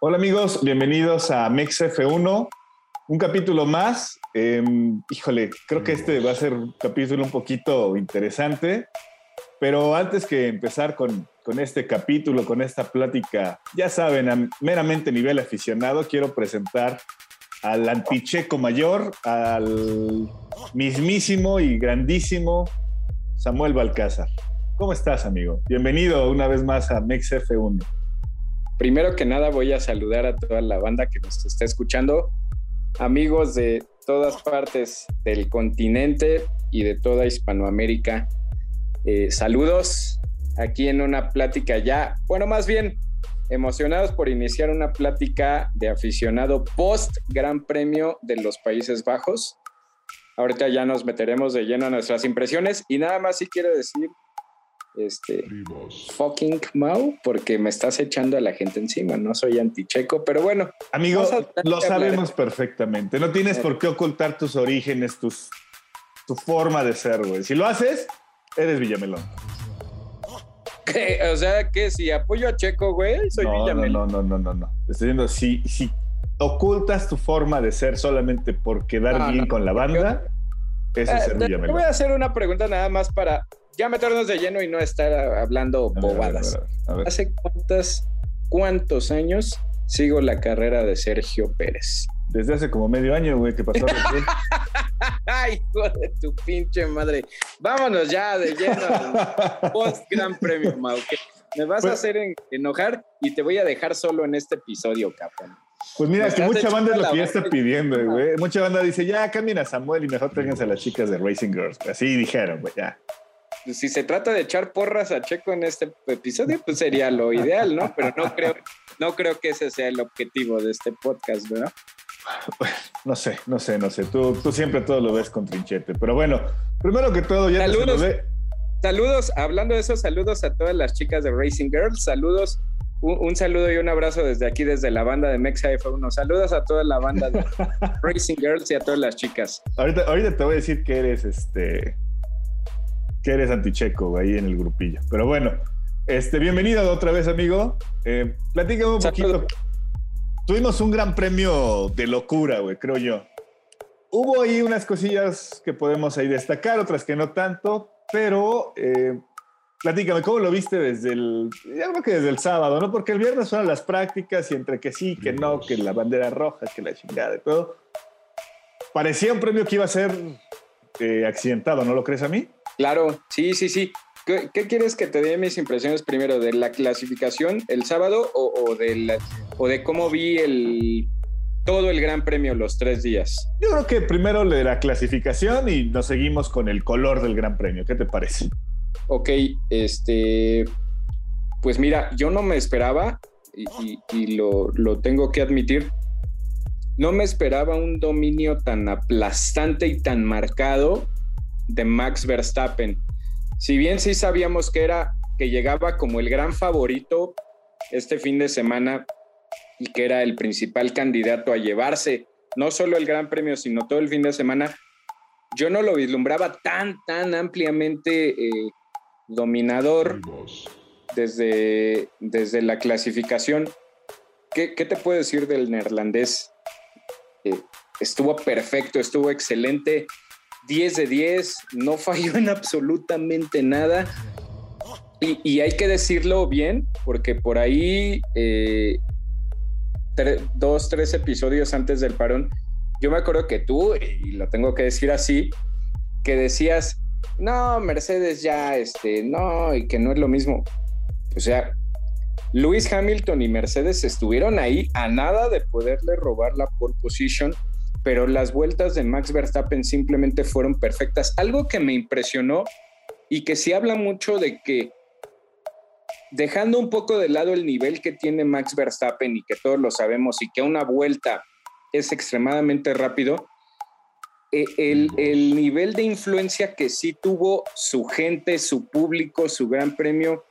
Hola amigos, bienvenidos a Mex F1, un capítulo más. Em, híjole, creo que este va a ser un capítulo un poquito interesante, pero antes que empezar con, con este capítulo, con esta plática, ya saben, a meramente nivel aficionado, quiero presentar al anticheco mayor, al mismísimo y grandísimo Samuel Balcázar. ¿Cómo estás, amigo? Bienvenido una vez más a Mex F1. Primero que nada voy a saludar a toda la banda que nos está escuchando, amigos de todas partes del continente y de toda Hispanoamérica. Eh, saludos aquí en una plática ya, bueno, más bien emocionados por iniciar una plática de aficionado post Gran Premio de los Países Bajos. Ahorita ya nos meteremos de lleno a nuestras impresiones y nada más sí quiero decir este fucking Mau, porque me estás echando a la gente encima. No soy anticheco, pero bueno. Amigo, lo sabemos perfectamente. No tienes por qué ocultar tus orígenes, tus, tu forma de ser, güey. Si lo haces, eres Villamelón. O sea, que si apoyo a Checo, güey, soy Villamelón. No, no, no, no, no. Estoy diciendo, si, si ocultas tu forma de ser solamente por quedar bien con la banda, ese es ser eh, Villamelón. Te voy a hacer una pregunta nada más para ya meternos de lleno y no estar hablando bobadas. ¿Hace cuántas, cuántos años sigo la carrera de Sergio Pérez? Desde hace como medio año, güey, que pasó. Ay, hijo de tu pinche madre. Vámonos ya de lleno post Gran Premio, Mau. me vas a pues hacer enojar y te voy a dejar solo en este episodio, cabrón. Pues mira, que mucha banda es lo que ya está pidiendo, güey. Mucha banda dice, ya cambien a Samuel y mejor tráiganse a las chicas de Racing Girls. Así dijeron, güey, ya si se trata de echar porras a Checo en este episodio, pues sería lo ideal, ¿no? Pero no creo, no creo que ese sea el objetivo de este podcast, ¿verdad? No sé, no sé, no sé. Tú, tú siempre todo lo ves con trinchete. Pero bueno, primero que todo, ya saludos, saludos, hablando de eso, saludos a todas las chicas de Racing Girls, saludos. Un, saludo y un abrazo desde aquí, desde la banda de Mexa F1. Saludos a toda la banda de Racing Girls y a todas las chicas. Ahorita, ahorita te voy a decir que eres este que eres anticheco ahí en el grupillo. Pero bueno, este, bienvenido otra vez, amigo. Eh, platícame un poquito. Tuvimos un gran premio de locura, güey, creo yo. Hubo ahí unas cosillas que podemos ahí destacar, otras que no tanto, pero eh, platícame, ¿cómo lo viste desde el, ya creo que desde el sábado, ¿no? Porque el viernes fueron las prácticas y entre que sí, que no, que la bandera roja, que la chingada y todo. Parecía un premio que iba a ser eh, accidentado, ¿no lo crees a mí? Claro, sí, sí, sí. ¿Qué, quieres que te dé mis impresiones primero? ¿De la clasificación el sábado o, de, o de cómo vi el, todo el Gran Premio los tres días? Yo creo que primero le de la clasificación y nos seguimos con el color del Gran Premio. ¿Qué te parece? Ok, este. Pues mira, yo no me esperaba, y, lo, lo, tengo que admitir, no me esperaba un dominio tan aplastante y tan marcado de Max Verstappen. Si bien sí sabíamos que era que llegaba como el gran favorito este fin de semana y que era el principal candidato a llevarse no solo el Gran Premio, sino todo el fin de semana, yo no lo vislumbraba tan, tan ampliamente eh, dominador desde, desde la clasificación. ¿Qué, te puedo decir del neerlandés? Eh, estuvo perfecto, estuvo excelente 10 de 10, no falló en absolutamente nada. Y, hay que decirlo bien, porque por ahí, eh, dos, tres episodios antes del parón, yo me acuerdo que tú, y lo tengo que decir así, que decías, no, Mercedes ya, este, no, y que no es lo mismo. O sea, Lewis Hamilton y Mercedes estuvieron ahí a nada de poderle robar la pole position pero las vueltas de Max Verstappen simplemente fueron perfectas. Algo que me impresionó y que sí habla mucho de que dejando un poco de lado el nivel que tiene Max Verstappen y que todos lo sabemos y que una vuelta es extremadamente rápido, eh, el, el, nivel de influencia que sí tuvo su gente, su público, su gran premio,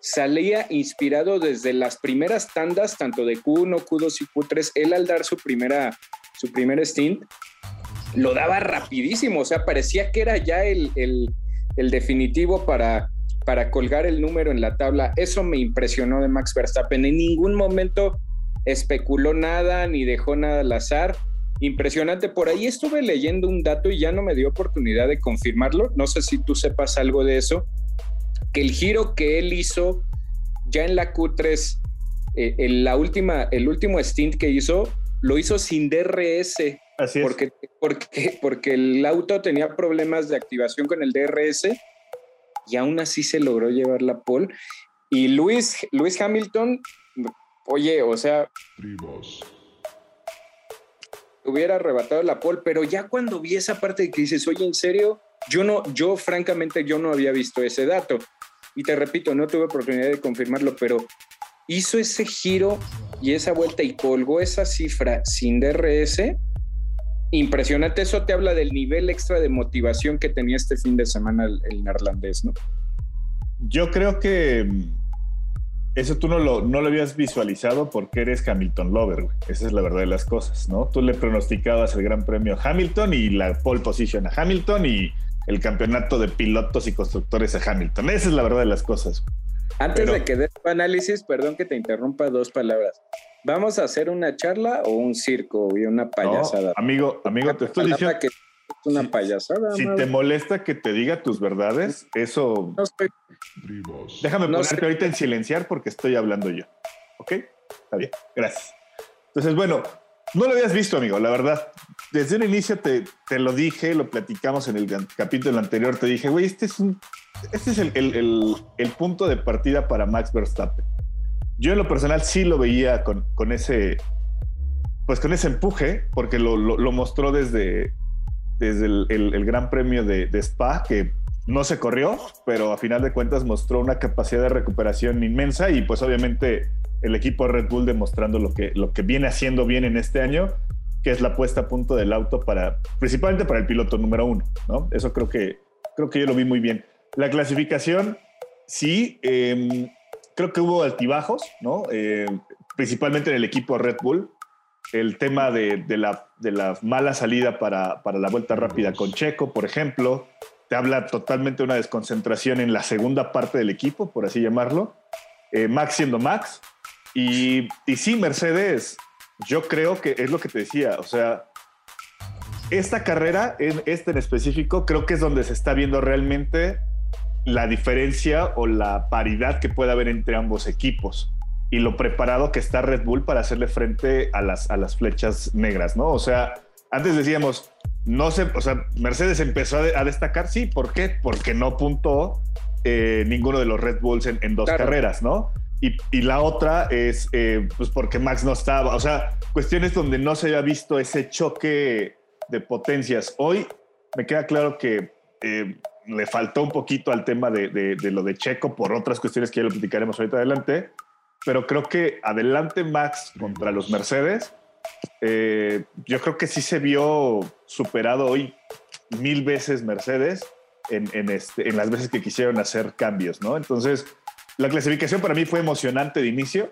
salía inspirado desde las primeras tandas, tanto de Q1, Q2 y Q3. Él al dar su primera su primer stint, lo daba rapidísimo, o sea, parecía que era ya el, definitivo para, para colgar el número en la tabla. Eso me impresionó de Max Verstappen. En ningún momento especuló nada ni dejó nada al azar. Impresionante. Por ahí estuve leyendo un dato y ya no me dio oportunidad de confirmarlo. No sé si tú sepas algo de eso. Que el giro que él hizo ya en la Q3, eh, la última, el último stint que hizo, lo hizo sin DRS. Así es. Porque, porque, porque el auto tenía problemas de activación con el DRS y aún así se logró llevar la pole. Y Luis, Luis Hamilton, oye, o sea, hubiera arrebatado la pole, pero ya cuando vi esa parte de que dices, oye, en serio, yo no, yo francamente, yo no había visto ese dato. Y te repito, no tuve oportunidad de confirmarlo, pero hizo ese giro y esa vuelta y colgó esa cifra sin DRS. Impresionante, eso te habla del nivel extra de motivación que tenía este fin de semana el, neerlandés, ¿no? Yo creo que mm, eso tú no lo, no lo habías visualizado porque eres Hamilton Lover, güey. Esa es la verdad de las cosas, ¿no? Tú le pronosticabas el gran premio a Hamilton y la pole position a Hamilton y el campeonato de pilotos y constructores a Hamilton. Esa es la verdad de las cosas. Antes de que dé tu análisis, perdón que te interrumpa dos palabras. ¿Vamos a hacer una charla o un circo y una payasada? amigo, amigo, te estoy diciendo que es una payasada. Si te molesta que te diga tus verdades, eso. No estoy... Déjame ponerte ahorita en silenciar porque estoy hablando yo. ¿Ok? Está bien. Gracias. Entonces, bueno, no lo habías visto, amigo, la verdad. Desde un inicio te, te lo dije, lo platicamos en el capítulo anterior. Te dije, güey, este es, un, este es el, el, el, punto de partida para Max Verstappen. Yo en lo personal sí lo veía con, con ese, pues con ese empuje, porque lo, lo, mostró desde, desde el, Gran Premio de, de Spa, que no se corrió, pero a final de cuentas mostró una capacidad de recuperación inmensa y pues obviamente el equipo Red Bull demostrando lo que, lo que viene haciendo bien en este año, que es la puesta a punto del auto para, principalmente para el piloto número uno, ¿no? Eso creo que, creo que yo lo vi muy bien. La clasificación, sí, em, creo que hubo altibajos, ¿no? Eh, principalmente en el equipo Red Bull. El tema de, la, de la mala salida para, para la vuelta rápida con Checo, por ejemplo, te habla totalmente de una desconcentración en la segunda parte del equipo, por así llamarlo. Eh, Max siendo Max, y, y sí, Mercedes, yo creo que es lo que te decía, o sea, esta carrera, en este en específico, creo que es donde se está viendo realmente la diferencia o la paridad que puede haber entre ambos equipos y lo preparado que está Red Bull para hacerle frente a las, a las flechas negras, ¿no? O sea, antes decíamos, no sé, o sea, Mercedes empezó a, destacar, sí, ¿por qué? Porque no puntó eh, ninguno de los Red Bulls en, dos carreras, ¿no? Y, la otra es eh, pues porque Max no estaba. O sea, cuestiones donde no se había visto ese choque de potencias. Hoy me queda claro que eh, le faltó un poquito al tema de, lo de Checo por otras cuestiones que ya lo platicaremos ahorita adelante. Pero creo que adelante Max contra los Mercedes, eh, yo creo que sí se vio superado hoy mil veces Mercedes en, en, este, en las veces que quisieron hacer cambios, ¿no? Entonces, la clasificación para mí fue emocionante de inicio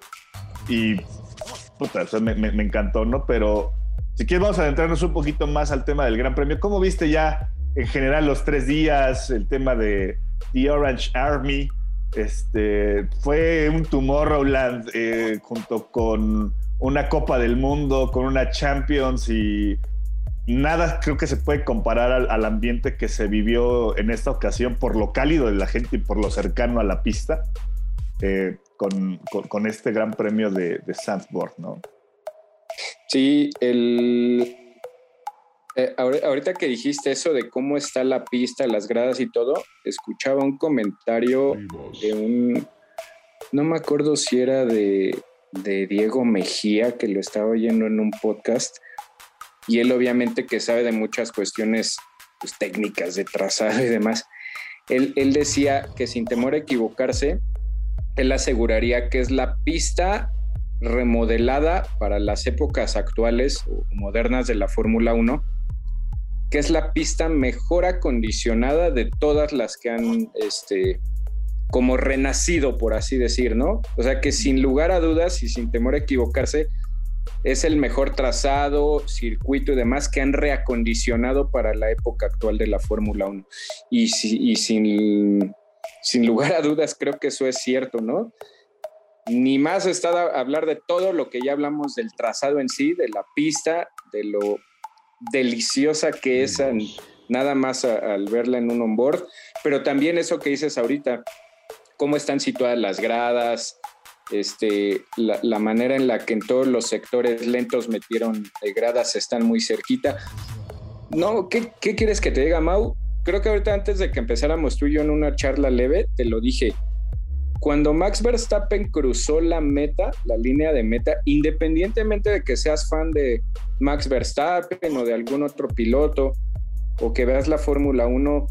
y me, encantó, ¿no? Pero si quieres vamos a adentrarnos un poquito más al tema del Gran Premio. ¿Cómo viste ya en general los tres días, el tema de The Orange Army? Este, fue un Tomorrowland eh, junto con una Copa del Mundo, con una Champions y nada creo que se puede comparar al, ambiente que se vivió en esta ocasión por lo cálido de la gente y por lo cercano a la pista. Eh, con, este gran premio de, de Sandsborg, ¿no? Sí, el, eh, ahorita que dijiste eso de cómo está la pista, las gradas y todo, escuchaba un comentario de un, no me acuerdo si era de, de, Diego Mejía, que lo estaba oyendo en un podcast, y él obviamente que sabe de muchas cuestiones pues, técnicas de trazado y demás, él, él decía que sin temor a equivocarse, él aseguraría que es la pista remodelada para las épocas actuales o modernas de la Fórmula 1, que es la pista mejor acondicionada de todas las que han este, como renacido, por así decir, ¿no? O sea que sin lugar a dudas y sin temor a equivocarse, es el mejor trazado, circuito y demás que han reacondicionado para la época actual de la Fórmula 1. Y, y sin sin lugar a dudas creo que eso es cierto, ¿no? ni más está hablar de todo lo que ya hablamos del trazado en sí, de la pista, de lo deliciosa que es nada más al verla en un onboard, pero también eso que dices ahorita, cómo están situadas las gradas, este, la, manera en la que en todos los sectores lentos metieron gradas están muy cerquita. No, ¿qué, ¿qué, quieres que te diga, Mau? Creo que ahorita antes de que empezáramos tú y yo en una charla leve, te lo dije. Cuando Max Verstappen cruzó la meta, la línea de meta, independientemente de que seas fan de Max Verstappen o de algún otro piloto, o que veas la Fórmula 1,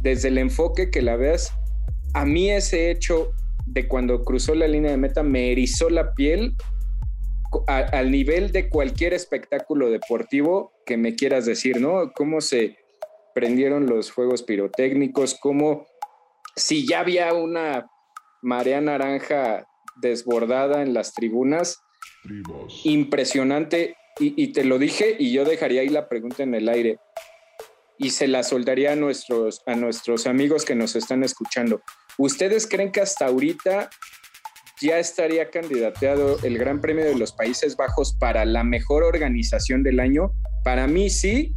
desde el enfoque que la veas, a mí ese hecho de cuando cruzó la línea de meta me erizó la piel al nivel de cualquier espectáculo deportivo que me quieras decir, ¿no? Cómo se prendieron los fuegos pirotécnicos, cómo si ya había una marea naranja desbordada en las tribunas, impresionante, y, y, te lo dije y yo dejaría ahí la pregunta en el aire y se la soldaría a nuestros, a nuestros amigos que nos están escuchando. ¿Ustedes creen que hasta ahorita ya estaría candidateado el Gran Premio de los Países Bajos para la mejor organización del año? Para mí sí,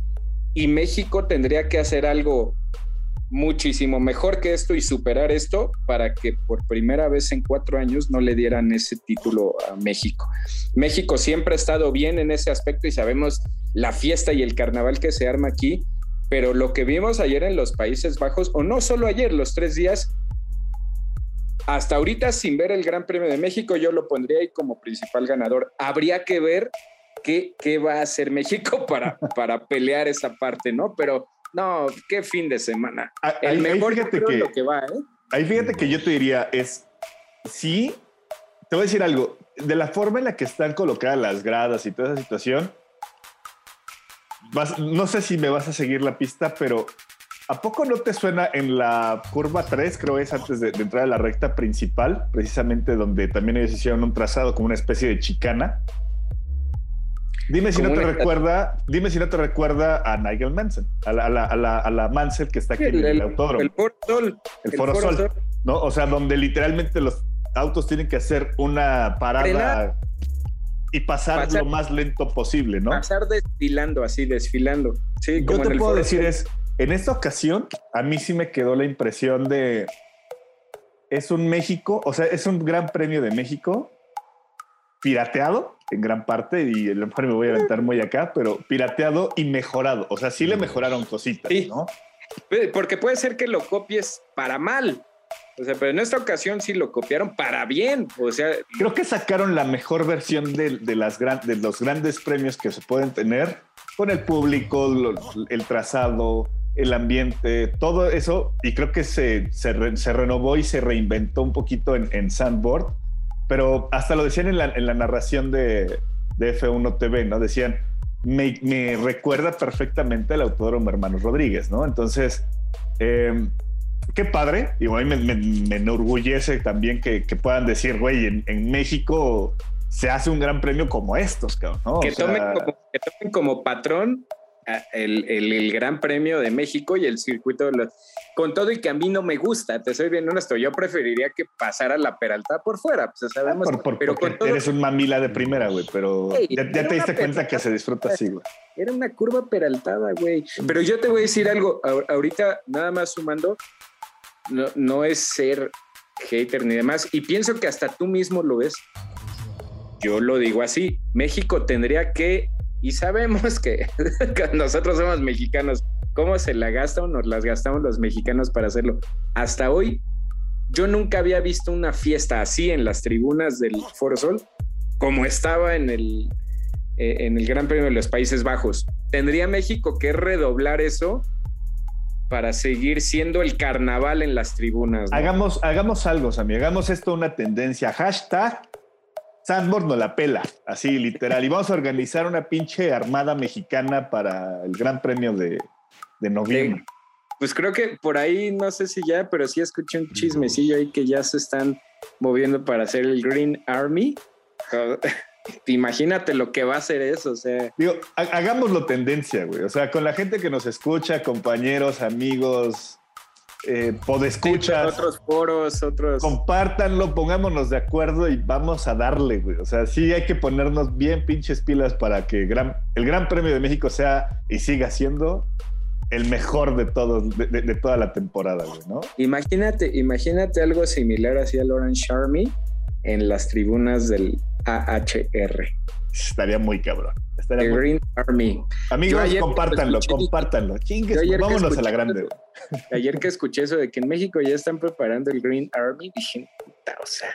y México tendría que hacer algo muchísimo mejor que esto y superar esto para que por primera vez en cuatro años no le dieran ese título a México. México siempre ha estado bien en ese aspecto y sabemos la fiesta y el carnaval que se arma aquí, pero lo que vimos ayer en los Países Bajos, o no solo ayer, los tres días, hasta ahorita sin ver el Gran Premio de México, yo lo pondría ahí como principal ganador. Habría que ver qué, qué va a hacer México para, para pelear esa parte, ¿no? Pero no, qué fin de semana. Ah, el mejor fíjate que, lo que va, ¿eh? Ahí fíjate que yo te diría es, sí, te voy a decir algo, de la forma en la que están colocadas las gradas y toda esa situación, no sé si me vas a seguir la pista, pero ¿a poco no te suena en la curva 3, creo es antes de, entrar a la recta principal, precisamente donde también ellos hicieron un trazado como una especie de chicana? Dime si no te recuerda, dime si no te recuerda a Nigel Manson, a la, a la, a la, Mansell que está aquí en el, autódromo. El Foro Sol. El, Foro, Sol, ¿no? O sea, donde literalmente los autos tienen que hacer una parada y pasar, lo más lento posible, ¿no? Pasar desfilando, así, desfilando. Sí, como Yo te puedo decir es, en esta ocasión, a mí sí me quedó la impresión de, es un México, o sea, es un gran premio de México pirateado en gran parte, y lo mejor me voy a aventar muy acá, pero pirateado y mejorado. O sea, sí le mejoraron cositas, ¿no? Porque puede ser que lo copies para mal, o sea, pero en esta ocasión sí lo copiaron para bien. O sea, creo que sacaron la mejor versión de, las de los grandes premios que se pueden tener con el público, el trazado, el ambiente, todo eso. Y creo que se, se, renovó y se reinventó un poquito en, en Sandboard. Pero hasta lo decían en la, en la narración de, de, F1 TV, ¿no? Decían, me, me recuerda perfectamente al autódromo Hermanos Rodríguez, ¿no? Entonces, eh, qué padre. Y me, me, enorgullece también que, puedan decir, güey, en, México se hace un gran premio como estos, cabrón. Que, tomen como, patrón el, Gran Premio de México y el circuito con todo y que a mí no me gusta, te soy bien honesto, yo preferiría que pasara la Peralta por fuera, pues sabemos, pero eres un mamila de primera, güey, pero ya, te diste cuenta que se disfruta así, güey. Era una curva peraltada, güey. Pero yo te voy a decir algo, ahorita nada más sumando, no, es ser hater ni demás. Y pienso que hasta tú mismo lo ves. Yo lo digo así. México tendría que, y sabemos que, nosotros somos mexicanos, ¿cómo se la gastan o nos las gastamos los mexicanos para hacerlo? Hasta hoy, yo nunca había visto una fiesta así en las tribunas del Foro Sol, como estaba en el, eh, en el Gran Premio de los Países Bajos. Tendría México que redoblar eso para seguir siendo el carnaval en las tribunas. Hagamos, hagamos algo, Sammy, hagamos esto una tendencia. Hashtag Sandboard no la pela, así literal. Y vamos a organizar una pinche armada mexicana para el Gran Premio de, noviembre. pues creo que por ahí, no sé si ya, pero sí escuché un chismecillo ahí que ya se están moviendo para hacer el Green Army. imagínate lo que va a hacer eso, o sea. Digo, hagámoslo tendencia, güey. O sea, con la gente que nos escucha, compañeros, amigos, eh, podescuchas. otros foros, otros. Compártanlo, pongámonos de acuerdo y vamos a darle, güey. O sea, sí hay que ponernos bien pinches pilas para que gran, el Gran Premio de México sea y siga siendo el mejor de todos, de, toda la temporada, güey, ¿no? Imagínate, imagínate algo similar así a Lauren Sharmy en las tribunas del AHR. Estaría muy cabrón. Estaría Green Army. Amigos, compártanlo, compártanlo. Chingues, vámonos a la grande. ayer que escuché eso de que en México ya están preparando el Green Army, dije, puta, o sea.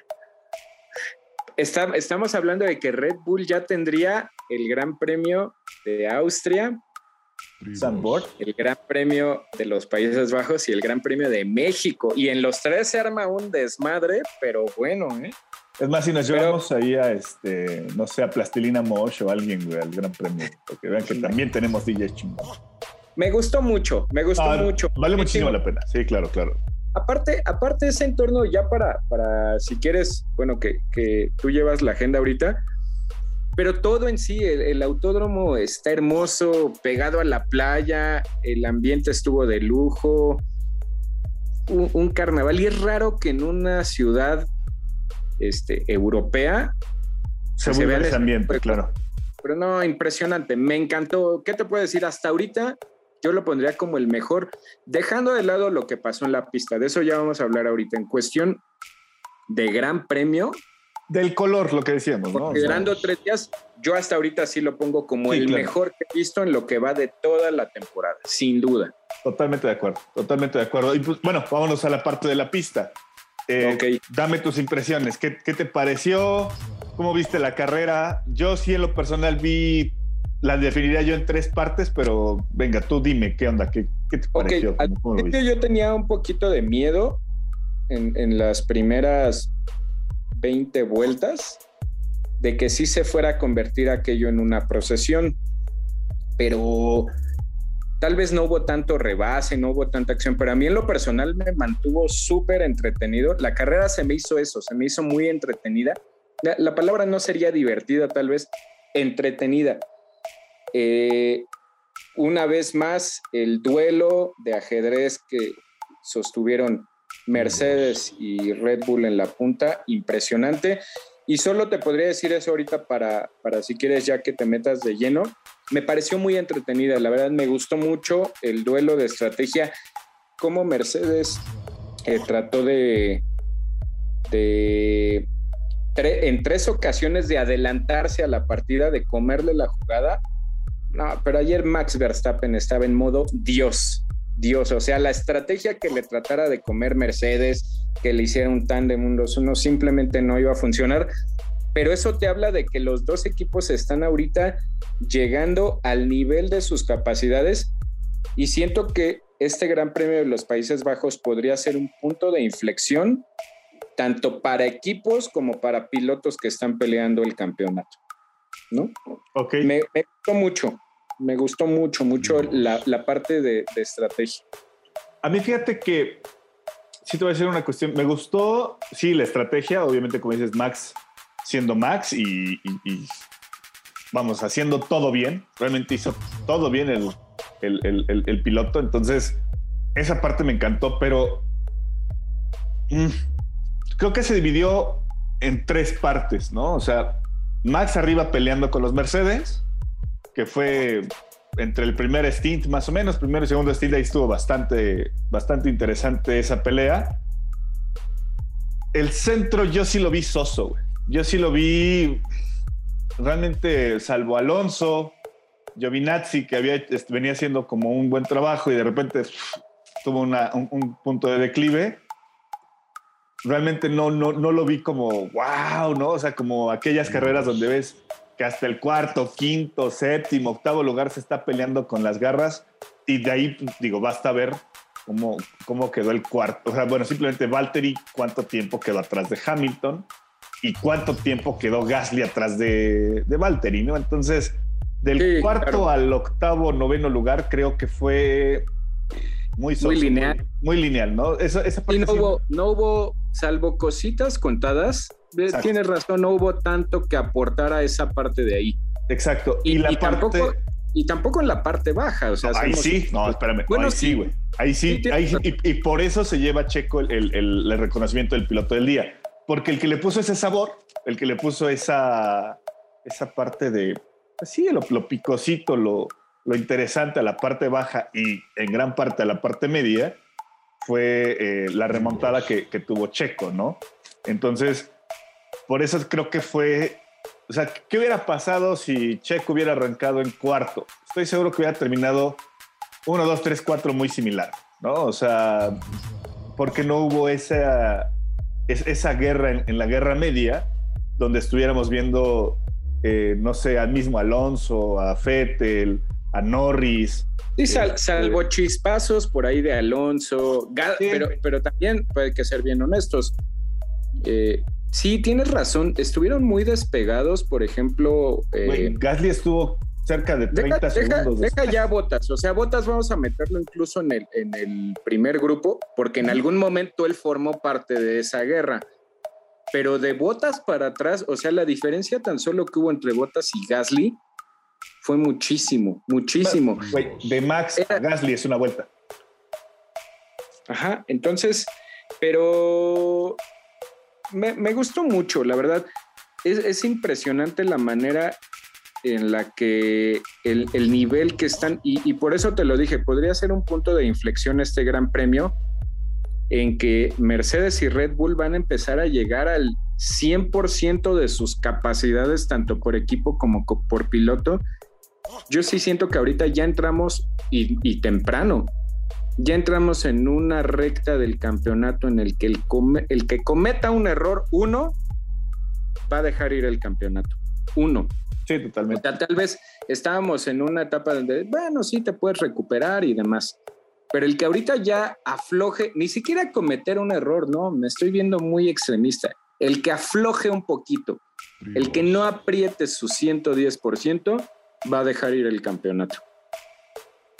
estamos hablando de que Red Bull ya tendría el Gran Premio de Austria, el Gran Premio de los Países Bajos y el Gran Premio de México. Y en los tres se arma un desmadre, pero bueno, ¿eh? Es más, si nos llevamos ahí a, este, no sé, a Plastilina Mosh o alguien, güey, al Gran Premio, porque vean que también tenemos DJs chingados. Me gustó mucho, me gustó ah, mucho. Vale muchísimo la pena, sí, claro, claro. Aparte, aparte ese entorno, ya para, para si quieres, bueno, que, que tú llevas la agenda ahorita, pero todo en sí, el, autódromo está hermoso, pegado a la playa, el ambiente estuvo de lujo, un, carnaval. Y es raro que en una ciudad este, europea se, se vea ese ambiente, claro. Pero no, impresionante, me encantó. ¿Qué te puedo decir? Hasta ahorita yo lo pondría como el mejor, dejando de lado lo que pasó en la pista. De eso ya vamos a hablar ahorita. En cuestión de gran premio, del color, lo que decíamos, ¿no? Considerando tres días, yo hasta ahorita sí lo pongo como el mejor que he visto en lo que va de toda la temporada, sin duda. Totalmente de acuerdo, totalmente de acuerdo. Y pues, bueno, vámonos a la parte de la pista. Eh, Dame tus impresiones. ¿Qué, te pareció? ¿Cómo viste la carrera? Yo sí, en lo personal, vi. La definiría yo en tres partes, pero venga, tú dime, ¿qué onda? ¿Qué, te pareció? yo tenía un poquito de miedo en, en las primeras 20 vueltas de que sí se fuera a convertir aquello en una procesión, pero tal vez no hubo tanto rebase, no hubo tanta acción, pero a mí en lo personal me mantuvo súper entretenido. La carrera se me hizo eso, se me hizo muy entretenida. La, palabra no sería divertida, tal vez entretenida. Eh, una vez más, el duelo de ajedrez que sostuvieron Mercedes y Red Bull en la punta, impresionante. Y solo te podría decir eso ahorita para, para si quieres ya que te metas de lleno. Me pareció muy entretenida, la verdad me gustó mucho el duelo de estrategia, cómo Mercedes eh, trató de, de en tres ocasiones de adelantarse a la partida, de comerle la jugada. No, pero ayer Max Verstappen estaba en modo Dios. Dios, o sea, la estrategia que le tratara de comer Mercedes, que le hiciera un de mundos uno, simplemente no iba a funcionar. Pero eso te habla de que los dos equipos están ahorita llegando al nivel de sus capacidades y siento que este Gran Premio de los Países Bajos podría ser un punto de inflexión tanto para equipos como para pilotos que están peleando el campeonato. ¿No? Ok. Me, me gustó mucho me gustó mucho, mucho la, parte de, estrategia. A mí fíjate que, sí te voy a decir una cuestión, me gustó, sí, la estrategia, obviamente como dices, Max siendo Max y, vamos, haciendo todo bien, realmente hizo todo bien el, el, piloto, entonces esa parte me encantó, pero mm, creo que se dividió en tres partes, ¿no? O sea, Max arriba peleando con los Mercedes, que fue entre el primer stint más o menos, primero y segundo stint, ahí estuvo bastante, bastante interesante esa pelea. El centro yo sí lo vi soso, güey. Yo sí lo vi realmente, salvo Alonso, Giovinazzi, que había, venía haciendo como un buen trabajo y de repente tuvo un, punto de declive. Realmente no, no, no lo vi como wow, ¿no? O sea, como aquellas carreras donde ves que hasta el cuarto, quinto, séptimo, octavo lugar se está peleando con las garras y de ahí, digo, basta ver cómo, cómo quedó el cuarto. O sea, bueno, simplemente Valtteri, cuánto tiempo quedó atrás de Hamilton y cuánto tiempo quedó Gasly atrás de, de Valtteri, ¿no? Entonces, del cuarto al octavo, noveno lugar, creo que fue muy, muy lineal. Muy, lineal, ¿no? Eso, esa y no hubo, no hubo, salvo cositas contadas, Tienes razón, no hubo tanto que aportar a esa parte de ahí. Exacto. Y, la parte... tampoco, y tampoco en la parte baja. O sea, ahí sí, no, espérame. Bueno, ahí sí, güey. Ahí sí, ahí, y, por eso se lleva Checo el, el, reconocimiento del piloto del día. Porque el que le puso ese sabor, el que le puso esa, esa parte de, pues sí, lo, lo picosito, lo, lo interesante a la parte baja y en gran parte a la parte media, fue eh, la remontada que, que tuvo Checo, ¿no? Entonces, por eso creo que fue o sea, ¿qué hubiera pasado si Checo hubiera arrancado en cuarto? Estoy seguro que hubiera terminado 1, 2, 3, 4 muy similar, ¿no? O sea, porque no hubo esa, esa guerra en, la Guerra Media, donde estuviéramos viendo, eh, no sé, al mismo Alonso, a Fettel, a Norris. Sí, este, salvo chispazos por ahí de Alonso, pero, pero también, hay que ser bien honestos, eh, Sí, tienes razón. Estuvieron muy despegados, por ejemplo. Eh, Gasly estuvo cerca de 30 segundos. Deja, ya Botas. O sea, Botas vamos a meterlo incluso en el, en el primer grupo, porque en algún momento él formó parte de esa guerra. Pero de Botas para atrás, o sea, la diferencia tan solo que hubo entre Botas y Gasly fue muchísimo, muchísimo. de Max a Gasly es una vuelta. Ajá, entonces, pero me, gustó mucho, la verdad. Es, impresionante la manera en la que el, nivel que están, y, por eso te lo dije, podría ser un punto de inflexión este gran premio en que Mercedes y Red Bull van a empezar a llegar al 100% de sus capacidades, tanto por equipo como por piloto. Yo sí siento que ahorita ya entramos y temprano ya entramos en una recta del campeonato en el que el, el que cometa un error, uno, va a dejar ir el campeonato. Uno. Sí, totalmente. tal vez estábamos en una etapa donde, bueno, sí, te puedes recuperar y demás. Pero el que ahorita ya afloje, ni siquiera cometer un error, no, me estoy viendo muy extremista. El que afloje un poquito, el que no apriete su 110%, va a dejar ir el campeonato.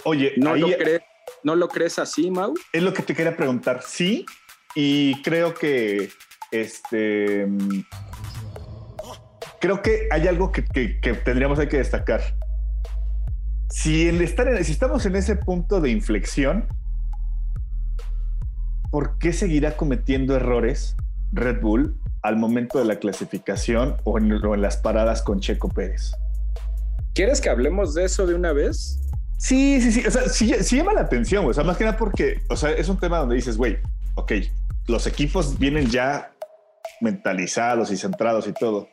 Oye, no lo crees ¿No lo crees así, Mau? Es lo que te quería preguntar. Sí, y creo que este. Creo que hay algo que, tendríamos que destacar. Si, estar si estamos en ese punto de inflexión, ¿por qué seguirá cometiendo errores Red Bull al momento de la clasificación o en, o en las paradas con Checo Pérez? ¿Quieres que hablemos de eso de una vez? Sí, sí, sí. O sea, sí, llama la atención, O sea, más que nada porque, o sea, es un tema donde dices, güey, ok, los equipos vienen ya mentalizados y centrados y todo.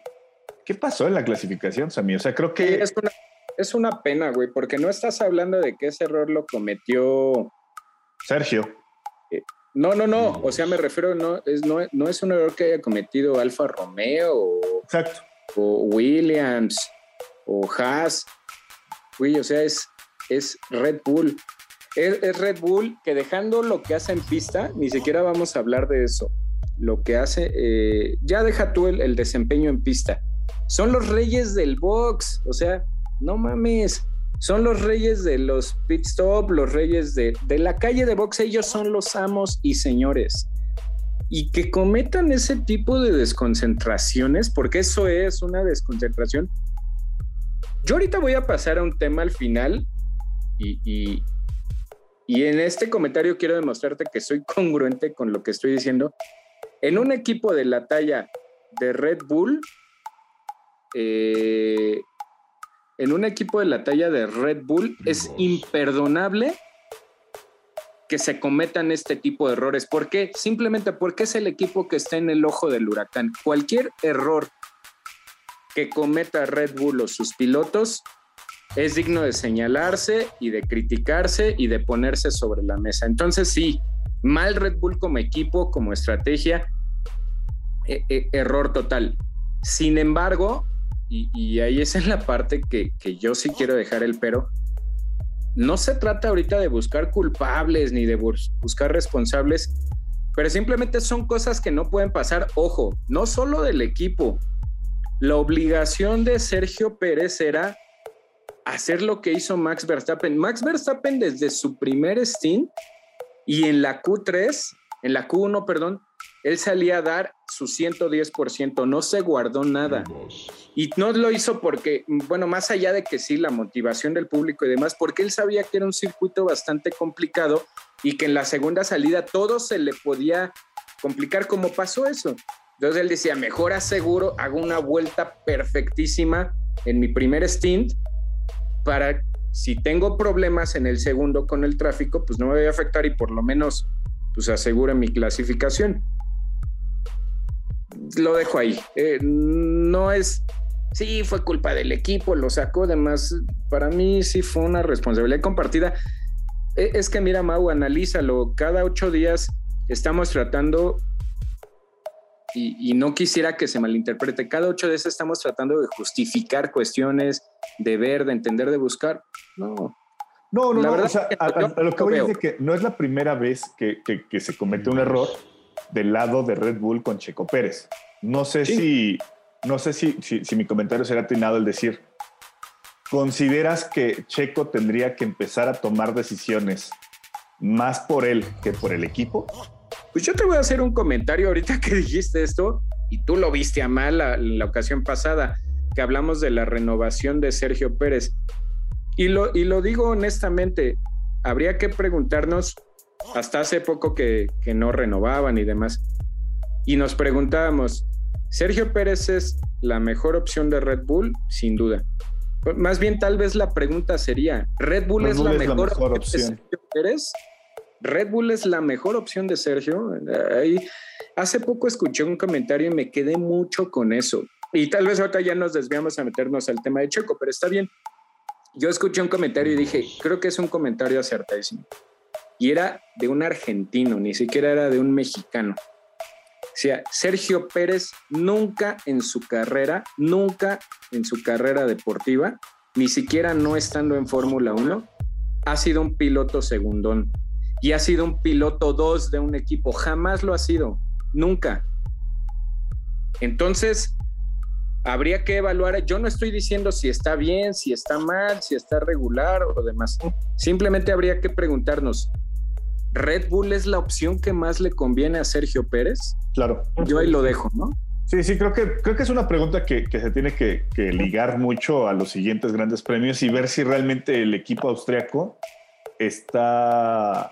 ¿Qué pasó en la clasificación, Sammy? O sea, creo que... es, una, es una pena, güey, porque no estás hablando de que ese error lo cometió... Sergio. Eh, no, no, no. O sea, me refiero, no es, no, no es un error que haya cometido Alfa Romeo o, Exacto. o Williams o Haas. Güey, o sea, es, es Red Bull. Es, Red Bull que dejando lo que hace en pista, ni siquiera vamos a hablar de eso. Lo que hace, eh, ya deja tú el, desempeño en pista. Son los reyes del box, o sea, no mames. Son los reyes de los pit stop, los reyes de, de la calle de box, ellos son los amos y señores y que cometan ese tipo de desconcentraciones, porque eso es una desconcentración. Yo ahorita voy a pasar a un tema al final y, en este comentario quiero demostrarte que soy congruente con lo que estoy diciendo. En un equipo de la talla de Red Bull, eh, en un equipo de la talla de Red Bull es imperdonable que se cometan este tipo de errores. ¿Por qué? Simplemente porque es el equipo que está en el ojo del huracán. Cualquier error que cometa Red Bull o sus pilotos es digno de señalarse y de criticarse y de ponerse sobre la mesa. Entonces sí, mal Red Bull como equipo, como estrategia, e, e, error total. Sin embargo, y, ahí es en la parte que, que yo sí quiero dejar el pero, no se trata ahorita de buscar culpables ni de buscar responsables, pero simplemente son cosas que no pueden pasar. Ojo, no solo del equipo. La obligación de Sergio Pérez era hacer lo que hizo Max Verstappen. Max Verstappen desde su primer stint y en la Q3, en la Q1, perdón, él salía a dar su 110%, no se guardó nada. Y no lo hizo porque, bueno, más allá de que sí, la motivación del público y demás, porque él sabía que era un circuito bastante complicado y que en la segunda salida todo se le podía complicar como pasó eso. Entonces él decía, mejor aseguro, hago una vuelta perfectísima en mi primer stint para si tengo problemas en el segundo con el tráfico, pues no me voy a afectar y por lo menos pues asegure mi clasificación. Lo dejo ahí. Eh, no es, sí, fue culpa del equipo, lo sacó, además, para mí sí fue una responsabilidad compartida. E, es que mira, Mau, analízalo, cada ocho días estamos tratando y, no quisiera que se malinterprete. Cada ocho días estamos tratando de justificar cuestiones, de ver, de entender, de buscar. No. No, no, la Verdad o sea, a, lo que voy es que no es la primera vez que, se comete un error del lado de Red Bull con Checo Pérez. No sé si, no sé si, si, mi comentario será atinado el decir, ¿consideras que Checo tendría que empezar a tomar decisiones más por él que por el equipo? Pues yo te voy a hacer un comentario ahorita que dijiste esto y tú lo viste a mal la, la ocasión pasada, que hablamos de la renovación de Sergio Pérez. Y lo, y lo digo honestamente, habría que preguntarnos, hasta hace poco que, que no renovaban y demás, y nos preguntábamos, ¿Sergio Pérez es la mejor opción de Red Bull? Sin duda. Más bien, tal vez la pregunta sería, ¿Red Bull, es, la, mejor opción de Sergio Pérez? Red Bull es la mejor opción de Sergio. hace poco escuché un comentario y me quedé mucho con eso. Y tal vez ahorita ya nos desviamos a meternos al tema de Checo, pero está bien. Yo escuché un comentario y dije, creo que es un comentario acertadísimo. Y era de un argentino, ni siquiera era de un mexicano. O sea, Sergio Pérez nunca en su carrera, nunca en su carrera deportiva, ni siquiera no estando en Fórmula 1, ha sido un piloto segundón y ha sido un piloto 2 de un equipo. Jamás lo ha sido, nunca. Entonces, habría que evaluar. Yo no estoy diciendo si está bien, si está mal, si está regular o demás. Simplemente habría que preguntarnos, ¿Red Bull es la opción que más le conviene a Sergio Pérez? Claro. Yo ahí lo dejo, ¿no? Sí, sí, creo que, creo que es una pregunta que, se tiene que, que, ligar mucho a los siguientes grandes premios y ver si realmente el equipo austriaco está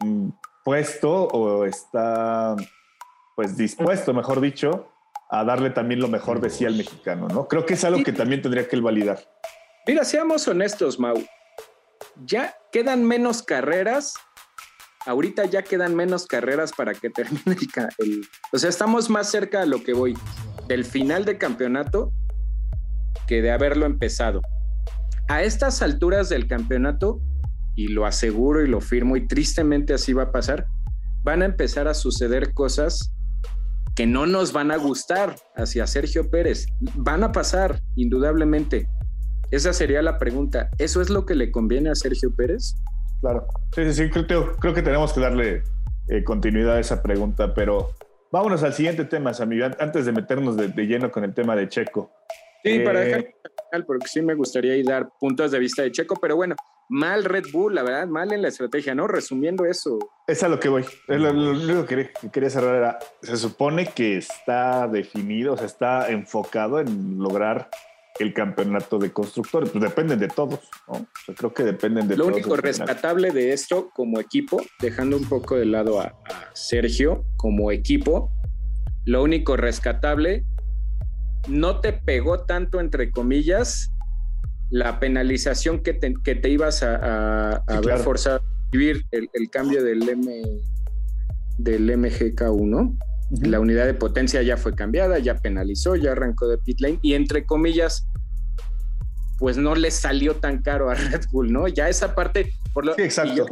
Mm, puesto o está pues dispuesto, mejor dicho, a darle también lo mejor de sí al mexicano, ¿no? Creo que es algo que también tendría que él validar. Mira, seamos honestos, Mau. Ya quedan menos carreras. Ahorita ya quedan menos carreras para que termine el, O sea, estamos más cerca de lo que voy del final de campeonato que de haberlo empezado. A estas alturas del campeonato, y lo aseguro y lo firmo y tristemente así va a pasar, van a empezar a suceder cosas que no nos van a gustar hacia Sergio Pérez. Van a pasar, indudablemente. Esa sería la pregunta. ¿Eso es lo que le conviene a Sergio Pérez? Claro. Sí, sí, sí. Creo, creo que tenemos que darle eh, continuidad a esa pregunta, pero vámonos al siguiente tema, Sammy, antes de meternos de, lleno con el tema de Checo. Sí, para eh, dejar porque sí me gustaría ir dar puntos de vista de Checo, pero bueno, mal Red Bull, la verdad, mal en la estrategia, ¿no? Resumiendo eso. Es a lo que voy. Lo, único que quería cerrar era, se supone que está definido, o sea, está enfocado en lograr el campeonato de constructores. Pues dependen de todos, ¿no? creo que dependen de lo todos. Lo único rescatable de esto como equipo, dejando un poco de lado a Sergio como equipo, lo único rescatable no te pegó tanto, entre comillas, la penalización que te, que te ibas a, a, ver forzado a vivir el, cambio del, M, del MGK1. La unidad de potencia ya fue cambiada, ya penalizó, ya arrancó de pit lane y entre comillas, pues no le salió tan caro a Red Bull, ¿no? Ya esa parte, por lo sí, exacto.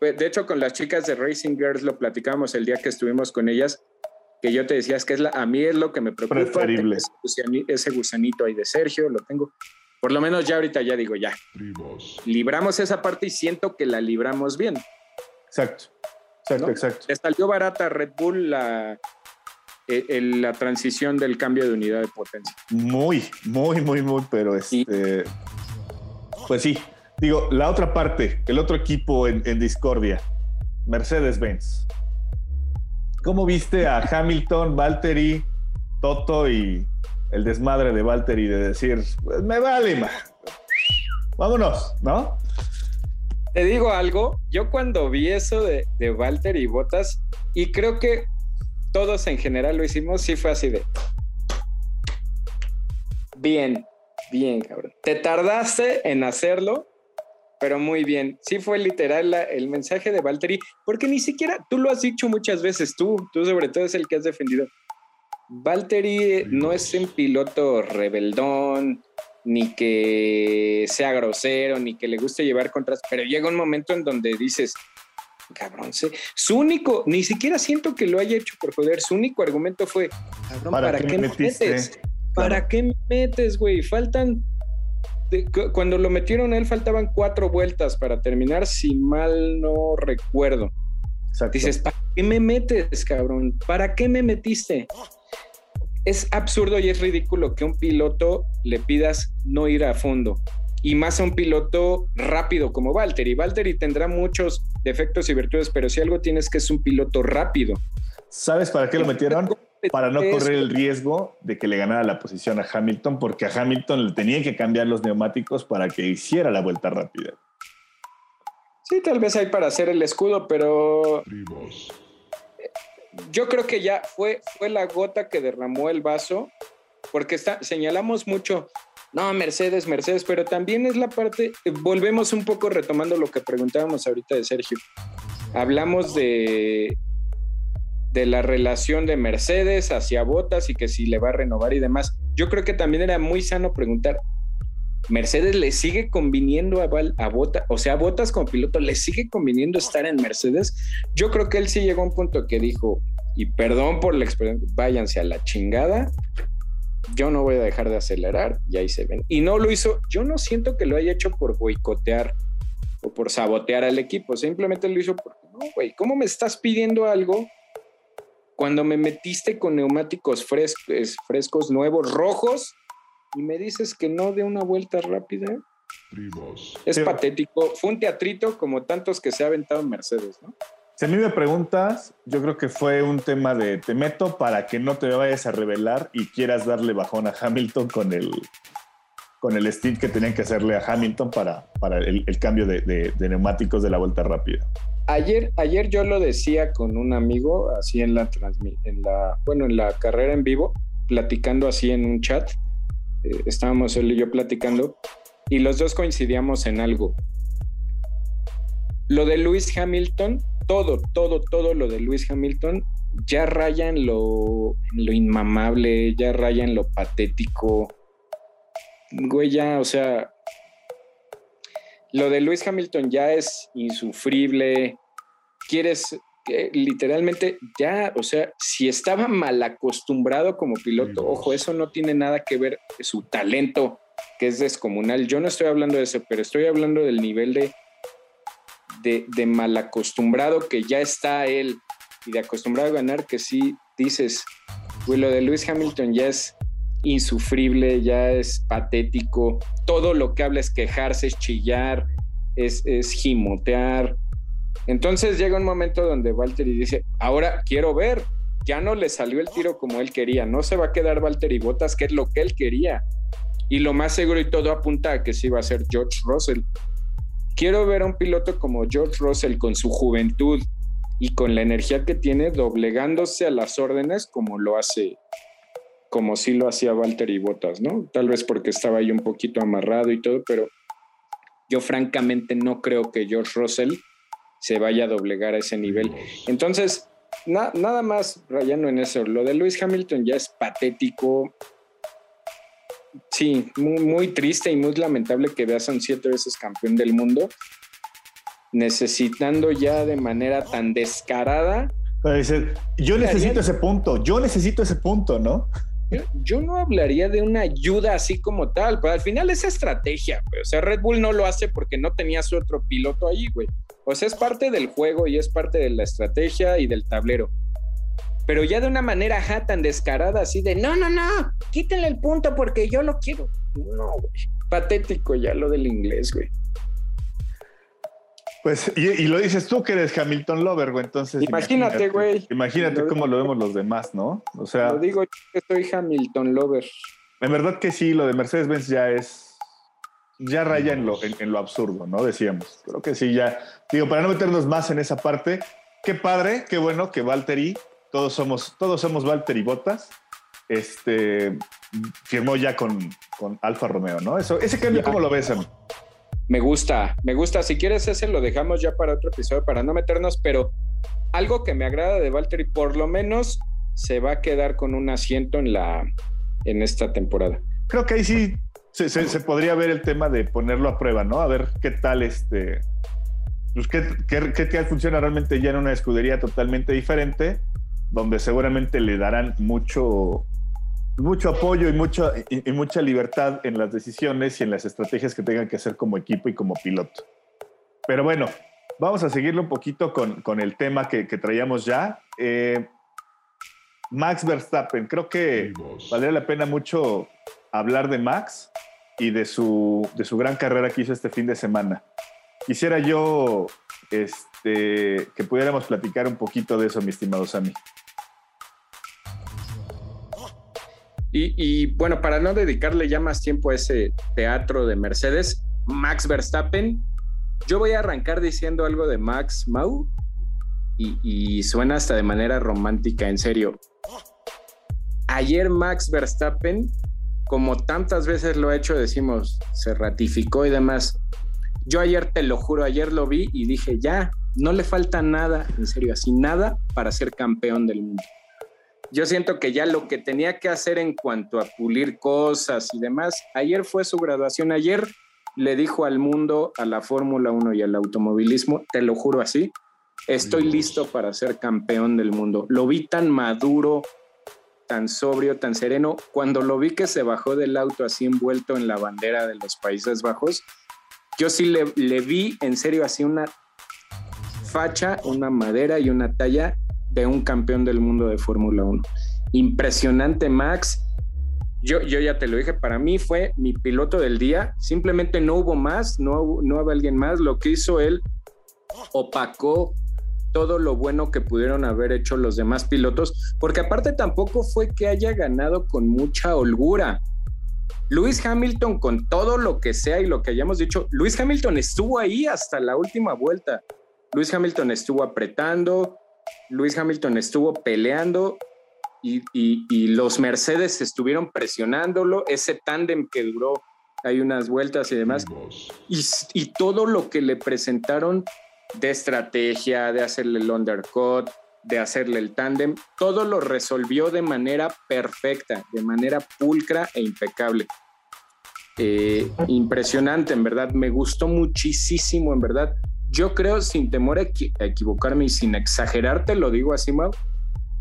Pues, de hecho, con las chicas de Racing Girls lo platicamos el día que estuvimos con ellas, que yo te decía, es que es la, a mí es lo que me preocupa. Preferible. Ese gusanito ahí de Sergio, lo tengo. Por lo menos ya ahorita ya digo, ya. Libramos esa parte y siento que la libramos bien. Exacto, exacto, exacto. Le salió barata a Red Bull la, e, la transición del cambio de unidad de potencia. Muy, muy, muy, muy, pero este... Pues sí, digo, la otra parte, el otro equipo en, en discordia, Mercedes-Benz. ¿Cómo viste a Hamilton, Valtteri, Toto y el desmadre de Valtteri de decir, pues me vale, ma. vámonos, ¿no? Te digo algo, yo cuando vi eso de, de Valtteri y Botas, y creo que todos en general lo hicimos, sí fue así de, bien, bien, cabrón. Te tardaste en hacerlo, pero muy bien. Sí fue literal el mensaje de Valtteri, porque ni siquiera tú lo has dicho muchas veces, tú, tú sobre todo es el que has defendido. Valtteri no es un piloto rebeldón, ni que sea grosero, ni que le guste llevar contras, pero llega un momento en donde dices, cabrón, su único, ni siquiera siento que lo haya hecho por joder, su único argumento fue, cabrón, ¿para, qué, me metes? ¿Para qué me metes, güey? Faltan cuando lo metieron a él faltaban cuatro vueltas para terminar, si mal no recuerdo. Dices, ¿para qué me metes, cabrón? ¿Para qué me metiste? Es absurdo y es ridículo que un piloto le pidas no ir a fondo. Y más a un piloto rápido como Valtteri. Valtteri tendrá muchos defectos y virtudes, pero si algo tienes que es un piloto rápido. ¿Sabes para qué lo metieron? Para no correr el riesgo de que le ganara la posición a Hamilton, porque a Hamilton le tenía que cambiar los neumáticos para que hiciera la vuelta rápida. Sí, tal vez hay para hacer el escudo, pero yo creo que ya fue, fue la gota que derramó el vaso, porque está, señalamos mucho, no, Mercedes, Mercedes, pero también es la parte, volvemos un poco retomando lo que preguntábamos ahorita de Sergio. Hablamos de de la relación de Mercedes hacia Botas y que si le va a renovar y demás. Yo creo que también era muy sano preguntar, ¿Mercedes le sigue conviniendo a, a Botas? O sea, Botas como piloto, ¿le sigue conviniendo estar en Mercedes? Yo creo que él sí llegó a un punto que dijo, y perdón por la experiencia, váyanse a la chingada, yo no voy a dejar de acelerar y ahí se ven. Y no lo hizo, yo no siento que lo haya hecho por boicotear o por sabotear al equipo, simplemente lo hizo porque, no, güey, ¿cómo me estás pidiendo algo cuando me metiste con neumáticos frescos, frescos nuevos, rojos, y me dices que no de una vuelta rápida. Es patético. Fue un teatrito como tantos que se ha aventado en Mercedes, ¿no? Si a mí me preguntas, yo creo que fue un tema de te meto para que no te vayas a revelar y quieras darle bajón a Hamilton con el, con el stint que tenían que hacerle a Hamilton para, para el, cambio de, de neumáticos de la vuelta rápida. Ayer, ayer yo lo decía con un amigo, así en la, en la, bueno, en la carrera en vivo, platicando así en un chat. Eh, estábamos él y yo platicando y los dos coincidíamos en algo. Lo de Lewis Hamilton, todo, todo, todo lo de Lewis Hamilton ya raya en lo, lo inmamable, ya raya en lo patético. Güey, ya, o sea, lo de Lewis Hamilton ya es insufrible. Quieres que literalmente ya, o sea, si estaba mal acostumbrado como piloto, ojo, eso no tiene nada que ver su talento, que es descomunal. Yo no estoy hablando de eso, pero estoy hablando del nivel de, de, de mal acostumbrado que ya está él y de acostumbrado a ganar, que sí dices, güey, lo de Lewis Hamilton ya es insufrible, ya es patético. Todo lo que habla es quejarse, es chillar, es, es gimotear. Entonces llega un momento donde Valtteri dice, ahora quiero ver, ya no le salió el tiro como él quería, no se va a quedar Valtteri Botas, que es lo que él quería. Y lo más seguro y todo apunta a que sí va a ser George Russell. Quiero ver a un piloto como George Russell con su juventud y con la energía que tiene doblegándose a las órdenes como lo hace como sí lo hacía Walter y Botas, ¿no? Tal vez porque estaba ahí un poquito amarrado y todo, pero yo francamente no creo que George Russell se vaya a doblegar a ese nivel. Entonces, nada más rayando en eso, lo de Lewis Hamilton ya es patético. Sí, muy, muy triste y muy lamentable que veas a un siete veces campeón del mundo necesitando ya de manera tan descarada. Yo necesito ese punto, yo necesito ese punto, ¿no? Yo, no hablaría de una ayuda así como tal, pero al final es estrategia, güey. O sea, Red Bull no lo hace porque no tenía su otro piloto ahí, güey. O sea, es parte del juego y es parte de la estrategia y del tablero. Pero ya de una manera tan descarada, así de no, no, no, quítenle el punto porque yo lo quiero. No, güey. Patético ya lo del inglés, güey. Pues, y, lo dices tú que eres Hamilton Lover, güey, entonces. Imagínate, güey. Imagínate, cómo lo vemos los demás, ¿no? O sea. Lo digo yo que soy Hamilton Lover. En verdad que sí, lo de Mercedes-Benz ya es. Ya raya en lo, en, lo absurdo, ¿no? Decíamos. Creo que sí, ya. Digo, para no meternos más en esa parte, qué padre, qué bueno que Valtteri, todos somos, todos somos Valtteri Botas, este, firmó ya con, con Alfa Romeo, ¿no? Eso, ese cambio, ¿cómo lo ves, amigo? Me gusta, me gusta. Si quieres ese lo dejamos ya para otro episodio para no meternos, pero algo que me agrada de Valtteri, por lo menos se va a quedar con un asiento en la en esta temporada. Creo que ahí sí se, podría ver el tema de ponerlo a prueba, ¿no? A ver qué tal este. Pues qué, qué, qué tal funciona realmente ya en una escudería totalmente diferente, donde seguramente le darán mucho, mucho apoyo y, mucho, y, mucha libertad en las decisiones y en las estrategias que tengan que hacer como equipo y como piloto. Pero bueno, vamos a seguirlo un poquito con, con el tema que, que traíamos ya. Eh, Max Verstappen, creo que valdría la pena mucho hablar de Max y de su, de su gran carrera que hizo este fin de semana. Quisiera yo este, que pudiéramos platicar un poquito de eso, mi estimado Sammy. Y, bueno, para no dedicarle ya más tiempo a ese teatro de Mercedes, Max Verstappen, yo voy a arrancar diciendo algo de Max Mau y, suena hasta de manera romántica, en serio. Ayer Max Verstappen, como tantas veces lo ha hecho, decimos, se ratificó y demás. Yo ayer te lo juro, ayer lo vi y dije, ya, no le falta nada, en serio, así nada para ser campeón del mundo yo siento que ya lo que tenía que hacer en cuanto a pulir cosas y demás, ayer fue su graduación, ayer le dijo al mundo, a la Fórmula 1 y al automovilismo, te lo juro así, estoy listo para ser campeón del mundo. Lo vi tan maduro, tan sobrio, tan sereno. Cuando lo vi que se bajó del auto así envuelto en la bandera de los Países Bajos, yo sí le, le vi en serio así una facha, una madera y una talla de un campeón del mundo de Fórmula 1. Impresionante, Max. Yo, yo ya te lo dije, para mí fue mi piloto del día. Simplemente no hubo más, no, no había alguien más. Lo que hizo él opacó todo lo bueno que pudieron haber hecho los demás pilotos, porque aparte tampoco fue que haya ganado con mucha holgura. Luis Hamilton, con todo lo que sea y lo que hayamos dicho, Luis Hamilton estuvo ahí hasta la última vuelta. Luis Hamilton estuvo apretando, Luis Hamilton estuvo peleando y, los Mercedes estuvieron presionándolo, ese tándem que duró, hay unas vueltas y demás, y, todo lo que le presentaron de estrategia, de hacerle el undercut, de hacerle el tándem, todo lo resolvió de manera perfecta, de manera pulcra e impecable. Eh, impresionante, en verdad, me gustó muchísimo, en verdad yo creo, sin temor a, equivocarme y sin exagerarte, lo digo así, Mau,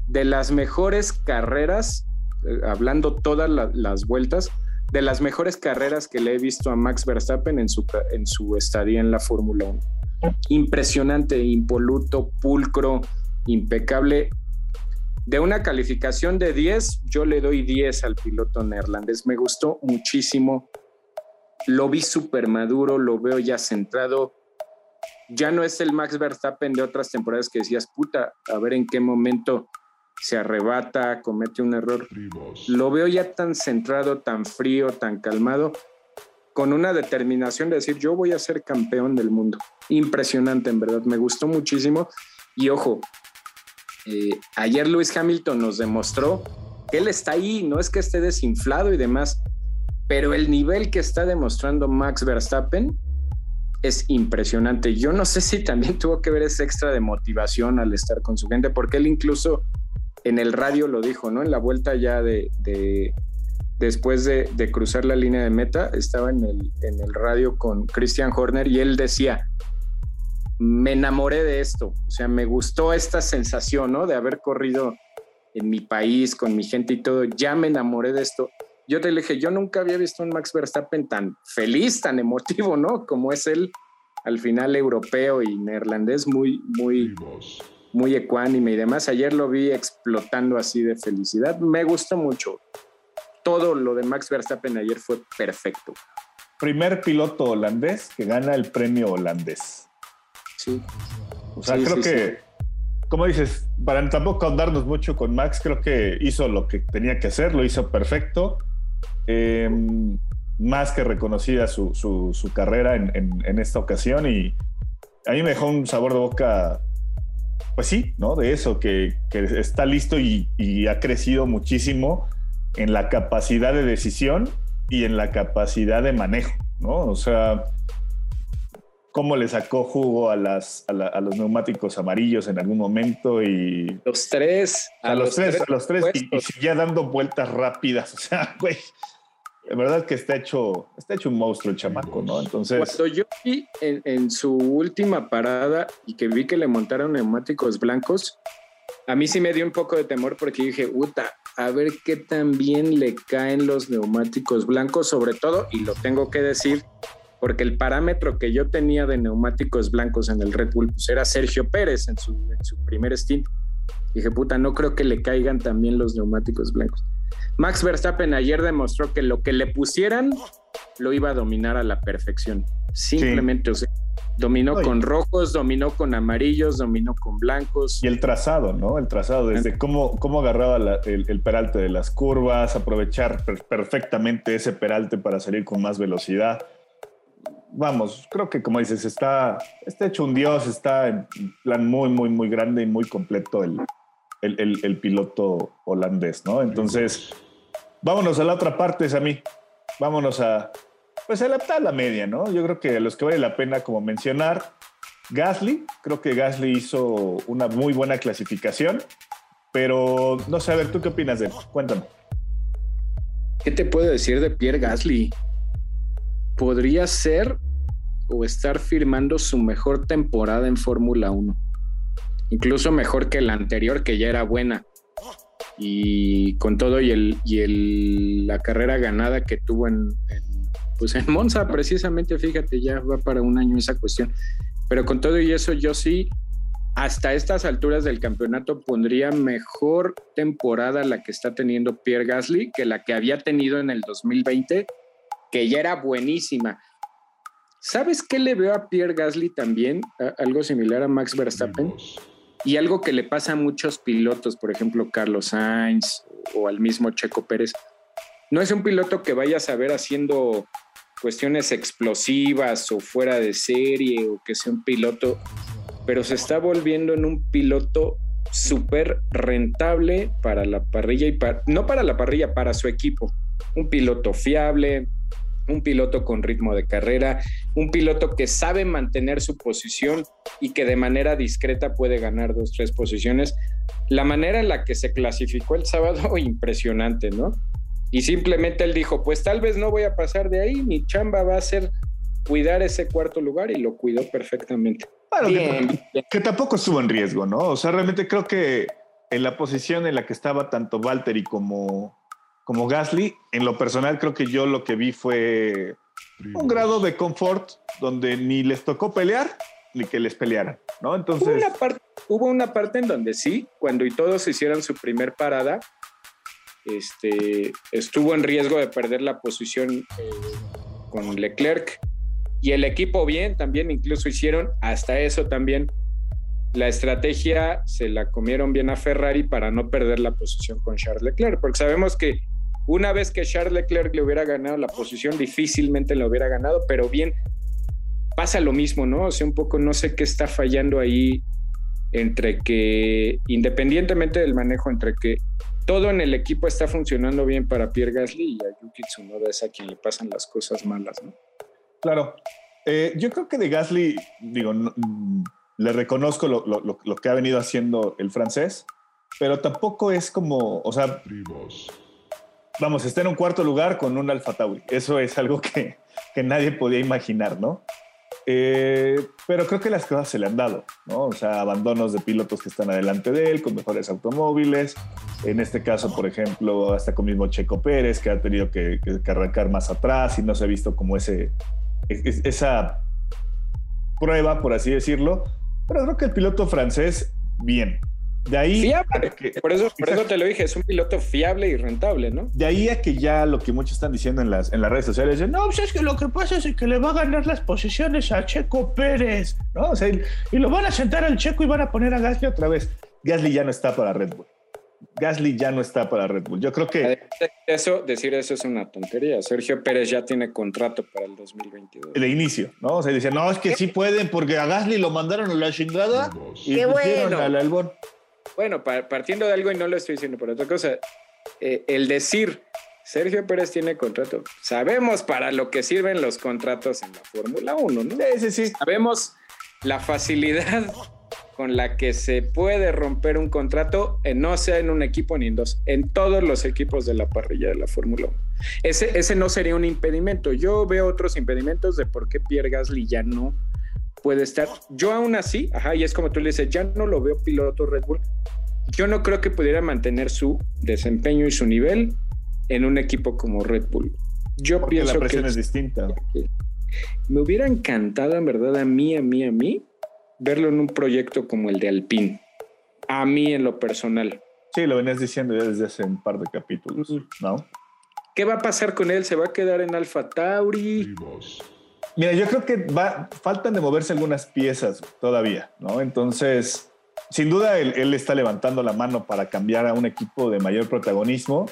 de las mejores carreras, eh, hablando todas las vueltas, de las mejores carreras que le he visto a Max Verstappen en su, en su estadía en la Fórmula 1. Impresionante, impoluto, pulcro, impecable. De una calificación de 10, yo le doy 10 al piloto neerlandés. Me gustó muchísimo. Lo vi súper maduro, lo veo ya centrado ya no es el Max Verstappen de otras temporadas que decías, puta, a ver en qué momento se arrebata, comete un error. Lo veo ya tan centrado, tan frío, tan calmado, con una determinación de decir, yo voy a ser campeón del mundo. Impresionante, en verdad, me gustó muchísimo. Y ojo, eh, ayer Luis Hamilton nos demostró que él está ahí, no es que esté desinflado y demás, pero el nivel que está demostrando Max Verstappen es impresionante. Yo no sé si también tuvo que ver ese extra de motivación al estar con su gente, porque él incluso en el radio lo dijo, ¿no? En la vuelta ya de, después de, cruzar la línea de meta, estaba en el, en el radio con Christian Horner y él decía, me enamoré de esto, o sea, me gustó esta sensación, ¿no? De haber corrido en mi país, con mi gente y todo, ya me enamoré de esto yo te dije, yo nunca había visto un Max Verstappen tan feliz, tan emotivo, ¿no? Como es él al final europeo y neerlandés, muy, muy, muy ecuánime y demás. Ayer lo vi explotando así de felicidad. Me gustó mucho. Todo lo de Max Verstappen ayer fue perfecto. Primer piloto holandés que gana el premio holandés. sí. O sea, creo que, como dices, para tampoco ahondarnos mucho con Max, creo que hizo lo que tenía que hacer, lo hizo perfecto. Em, más que reconocida su, su, carrera en, en, esta ocasión y a mí me dejó un sabor de boca, pues sí, ¿no? De eso, que, que está listo y, y, ha crecido muchísimo en la capacidad de decisión y en la capacidad de manejo, ¿no? O sea, cómo le sacó jugo a, las, a, los neumáticos amarillos en algún momento y... Los tres. A, los, tres, a los tres. Y, y, seguía dando vueltas rápidas. O sea, güey. De verdad que está hecho, está hecho un monstruo el chamaco, ¿no? Entonces. Cuando yo vi en, en, su última parada y que vi que le montaron neumáticos blancos, a mí sí me dio un poco de temor porque dije, puta, a ver qué tan bien le caen los neumáticos blancos, sobre todo, y lo tengo que decir, porque el parámetro que yo tenía de neumáticos blancos en el Red Bull pues era Sergio Pérez en su, en su primer stint. Dije, puta, no creo que le caigan también los neumáticos blancos. Max Verstappen ayer demostró que lo que le pusieran lo iba a dominar a la perfección. Simplemente, o sea, dominó con rojos, dominó con amarillos, dominó con blancos. Y el trazado, ¿no? El trazado, desde cómo, cómo agarraba el, el, peralte de las curvas, aprovechar perfectamente ese peralte para salir con más velocidad. Vamos, creo que como dices, está, está hecho un dios, está en plan muy, muy, muy grande y muy completo el, el, piloto holandés, ¿no? Entonces, vámonos a la otra parte, mí. Vámonos a, pues a la, a la media, ¿no? Yo creo que a los que vale la pena como mencionar, Gasly, creo que Gasly hizo una muy buena clasificación, pero no sé, a ver, ¿tú qué opinas de él? Cuéntame. ¿Qué te puedo decir de Pierre Gasly? Podría ser o estar firmando su mejor temporada en Fórmula 1 incluso mejor que la anterior, que ya era buena. Y con todo y, el, y el, la carrera ganada que tuvo en, pues en Monza, precisamente, fíjate, ya va para un año esa cuestión. Pero con todo y eso, yo sí, hasta estas alturas del campeonato, pondría mejor temporada la que está teniendo Pierre Gasly que la que había tenido en el 2020, que ya era buenísima. ¿Sabes qué le veo a Pierre Gasly también? algo similar a Max Verstappen. Y algo que le pasa a muchos pilotos, por ejemplo, Carlos Sainz o al mismo Checo Pérez, no es un piloto que vaya a saber haciendo cuestiones explosivas o fuera de serie o que sea un piloto, pero se está volviendo en un piloto súper rentable para la parrilla y no para la parrilla, para su equipo. Un piloto fiable, un piloto con ritmo de carrera, un piloto que sabe mantener su posición y que de manera discreta puede ganar dos, tres posiciones. La manera en la que se clasificó el sábado, impresionante, ¿no? Y simplemente él dijo, pues tal vez no voy a pasar de ahí, mi chamba va a ser cuidar ese cuarto lugar y lo cuidó perfectamente. que, que, tampoco estuvo en riesgo, ¿no? O sea, realmente creo que en la posición en la que estaba tanto Valtteri como, como Gasly, en lo personal creo que yo lo que vi fue un grado de confort donde ni les tocó pelear ni que les pelearan, ¿no? Entonces... Hubo una, parte, hubo una parte en donde sí, cuando y todos hicieron su primer parada, este, estuvo en riesgo de perder la posición eh, con Leclerc y el equipo bien, también incluso hicieron hasta eso también. La estrategia se la comieron bien a Ferrari para no perder la posición con Charles Leclerc, porque sabemos que una vez que Charles Leclerc le hubiera ganado la posición, difícilmente lo hubiera ganado, pero bien, pasa lo mismo, ¿no? O sea, un poco no sé qué está fallando ahí entre que, independientemente del manejo, entre que todo en el equipo está funcionando bien para Pierre Gasly y a Yuki Tsunoda es a quien le pasan las cosas malas, ¿no? Claro. Eh, yo creo que de Gasly, digo, le reconozco lo, lo, que ha venido haciendo el francés, pero tampoco es como, o sea, vamos, está en un cuarto lugar con un Alfa Tauri. Eso es algo que, que nadie podía imaginar, ¿no? Eh, pero creo que las cosas se le han dado, ¿no? O sea, abandonos de pilotos que están adelante de él, con mejores automóviles. En este caso, por ejemplo, hasta con mismo Checo Pérez, que ha tenido que, que, arrancar más atrás y no se ha visto como ese, esa prueba, por así decirlo. Pero creo que el piloto francés, bien. De ahí. Fiable. por, eso, por eso te lo dije, es un piloto fiable y rentable, ¿no? De ahí a que ya lo que muchos están diciendo en las, en las redes sociales es: no, pues es que lo que pasa es que le va a ganar las posiciones a Checo Pérez, ¿no? O sea, y, lo van a sentar al Checo y van a poner a Gasly otra vez. Gasly ya no está para Red Bull. Gasly ya no está para Red Bull. Yo creo que. Eso, decir eso es una tontería. Sergio Pérez ya tiene contrato para el 2022. De inicio, ¿no? O sea, dice, no, es que sí pueden porque a Gasly lo mandaron a la chingada y Qué bueno. al Albon. Bueno, partiendo de algo y no lo estoy diciendo por otra cosa, eh, el decir Sergio Pérez tiene contrato, sabemos para lo que sirven los contratos en la Fórmula 1, ¿no? Sí, sí, sí. Sabemos la facilidad con la que se puede romper un contrato, en, no sea en un equipo ni en dos, en todos los equipos de la parrilla de la Fórmula 1. Ese, ese no sería un impedimento. Yo veo otros impedimentos de por qué Pierre Gasly ya no puede estar. Yo aún así, ajá, y es como tú le dices, ya no lo veo piloto Red Bull. Yo no creo que pudiera mantener su desempeño y su nivel en un equipo como Red Bull. Yo pienso la presión es distinta. Me hubiera encantado, en verdad, a mí, a mí, a mí, verlo en un proyecto como el de Alpine. A mí en lo personal. Sí, lo venías diciendo ya desde hace un par de capítulos, ¿no? ¿Qué va a pasar con él? ¿Se va a quedar en Alfa Tauri? Mira, yo creo que faltan de moverse algunas piezas todavía, ¿no? Entonces, sin duda él, él, está levantando la mano para cambiar a un equipo de mayor protagonismo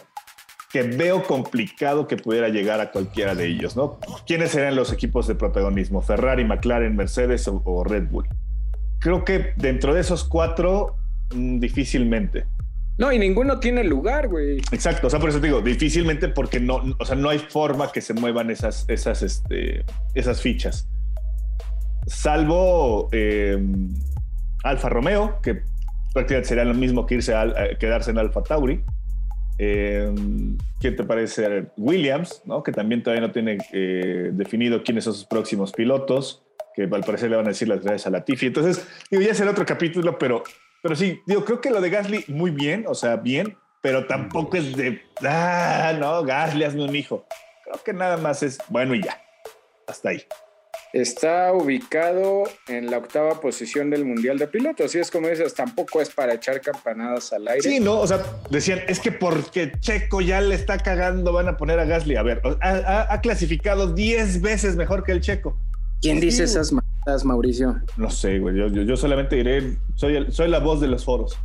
que veo complicado que pudiera llegar a cualquiera de ellos, ¿no? ¿Quiénes serían los equipos de protagonismo? ¿Ferrari, McLaren, Mercedes o Red Bull? creo que dentro de esos cuatro, mm, difícilmente. No, y ninguno tiene lugar, güey. Exacto, o sea, por eso te digo, difícilmente porque no, o sea, no hay forma que se muevan esas, esas, este, esas fichas. Salvo em, Alfa Romeo, que prácticamente sería lo mismo que irse a, quedarse en Alfa Tauri. Eh, ¿Qué te parece Williams, ¿no? que también todavía no tiene eh, definido quiénes son sus próximos pilotos? que al parecer le van a decir las gracias a Latifi. Entonces, digo, ya será otro capítulo, pero, pero sí, digo, creo que lo de Gasly muy bien, o sea, bien, pero tampoco es de, ah, no, Gasly, hazme un hijo. Creo que nada más es bueno y ya. Hasta ahí. Está ubicado en la octava posición del Mundial de Pilotos. Y es como dices, tampoco es para echar campanadas al aire. Sí, no, o sea, decían, es que porque Checo ya le está cagando, van a poner a Gasly. A ver, ha, ha clasificado 10 veces mejor que el Checo. ¿Quién dice esas mamadas, Mauricio? No sé, güey. Yo, solamente diré, soy, soy la voz de los foros.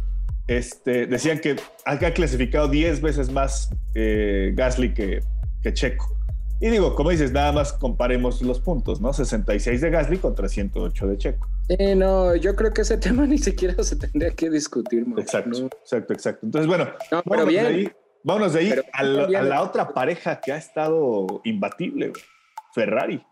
Este, decían que ha clasificado 10 veces más eh, Gasly que, que Checo. Y digo, como dices, nada más comparemos los puntos, ¿no? 66 de Gasly contra 108 de Checo. Sí, no, yo creo que ese tema ni siquiera se tendría que discutir, Exacto, exacto, exacto. Entonces, bueno, vámonos, De ahí, vámonos de ahí a, la, otra pareja que ha estado imbatible, Ferrari.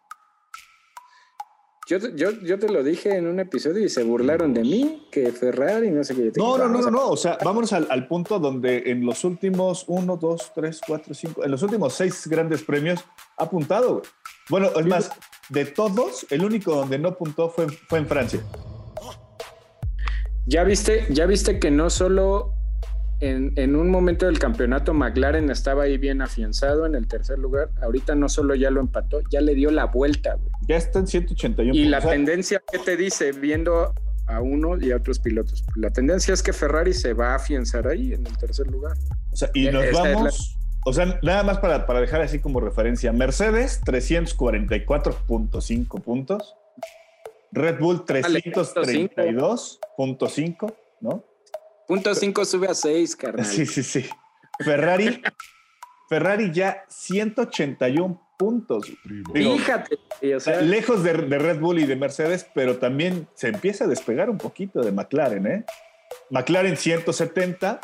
Yo, yo, yo, te lo dije en un episodio y se burlaron de mí, que Ferrari, no sé qué. No, no, no, no, no, o sea, vámonos al, punto donde en los últimos uno, dos, tres, cuatro, cinco, en los últimos seis grandes premios ha apuntado. Bueno, es más, de todos, el único donde no apuntó fue, fue en Francia. Ya viste, ya viste que no solo en, un momento del campeonato McLaren estaba ahí bien afianzado en el tercer lugar. Ahorita no solo ya lo empató, ya le dio la vuelta. Ya está en 181. Y la tendencia, ¿qué te dice? Viendo a uno y a otros pilotos. La tendencia es que Ferrari se va a afianzar ahí en el tercer lugar. O sea, y nos vamos... O sea, nada más para, para dejar así como referencia. Mercedes, 344.5 puntos. Red Bull, 332.5, ¿no? Punto 5 sube a 6, carnal. Sí, sí, sí. Ferrari, Ferrari ya 181 puntos. Fíjate. lejos de, Red Bull y de Mercedes, pero también se empieza a despegar un poquito de McLaren, ¿eh? McLaren 170,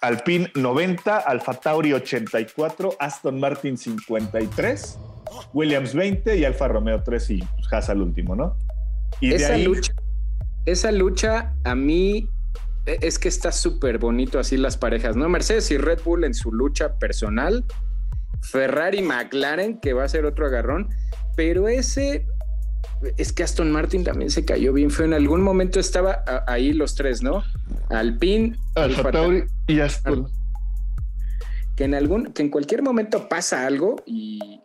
Alpine 90, Alfa Tauri 84, Aston Martin 53, Williams 20 y Alfa Romeo 3 y pues, Haas al último, ¿no? Y esa lucha, esa lucha a mí e, es que está súper bonito así las parejas, ¿no? Mercedes y Red Bull en su lucha personal, Ferrari y McLaren, que va a ser otro agarrón, pero ese es que Aston Martin también se cayó bien feo. En algún momento estaba ahí los tres, ¿no? Alpine, Alfa Tauri y Aston. Que en algún, que en cualquier momento pasa algo y,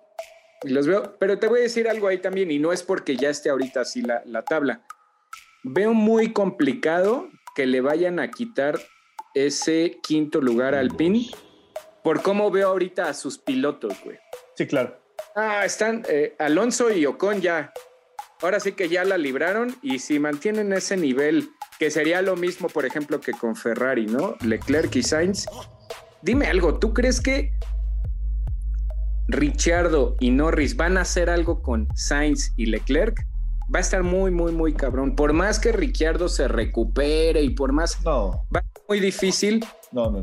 los veo. Pero te voy a decir algo ahí también, y no es porque ya esté ahorita así la, la tabla. Veo muy complicado que le vayan a quitar ese quinto lugar al PIN por cómo veo ahorita a sus pilotos, güey. Sí, claro. Ah, están eh, Alonso y Ocon ya. Ahora sí que ya la libraron y si mantienen ese nivel, que sería lo mismo, por ejemplo, que con Ferrari, ¿no? Leclerc y Sainz. Dime algo, ¿tú crees que Ricciardo y Norris van a hacer algo con Sainz y Leclerc? Va a estar muy, muy, muy cabrón. Por más que Ricciardo se recupere y por más... No. Va a ser muy difícil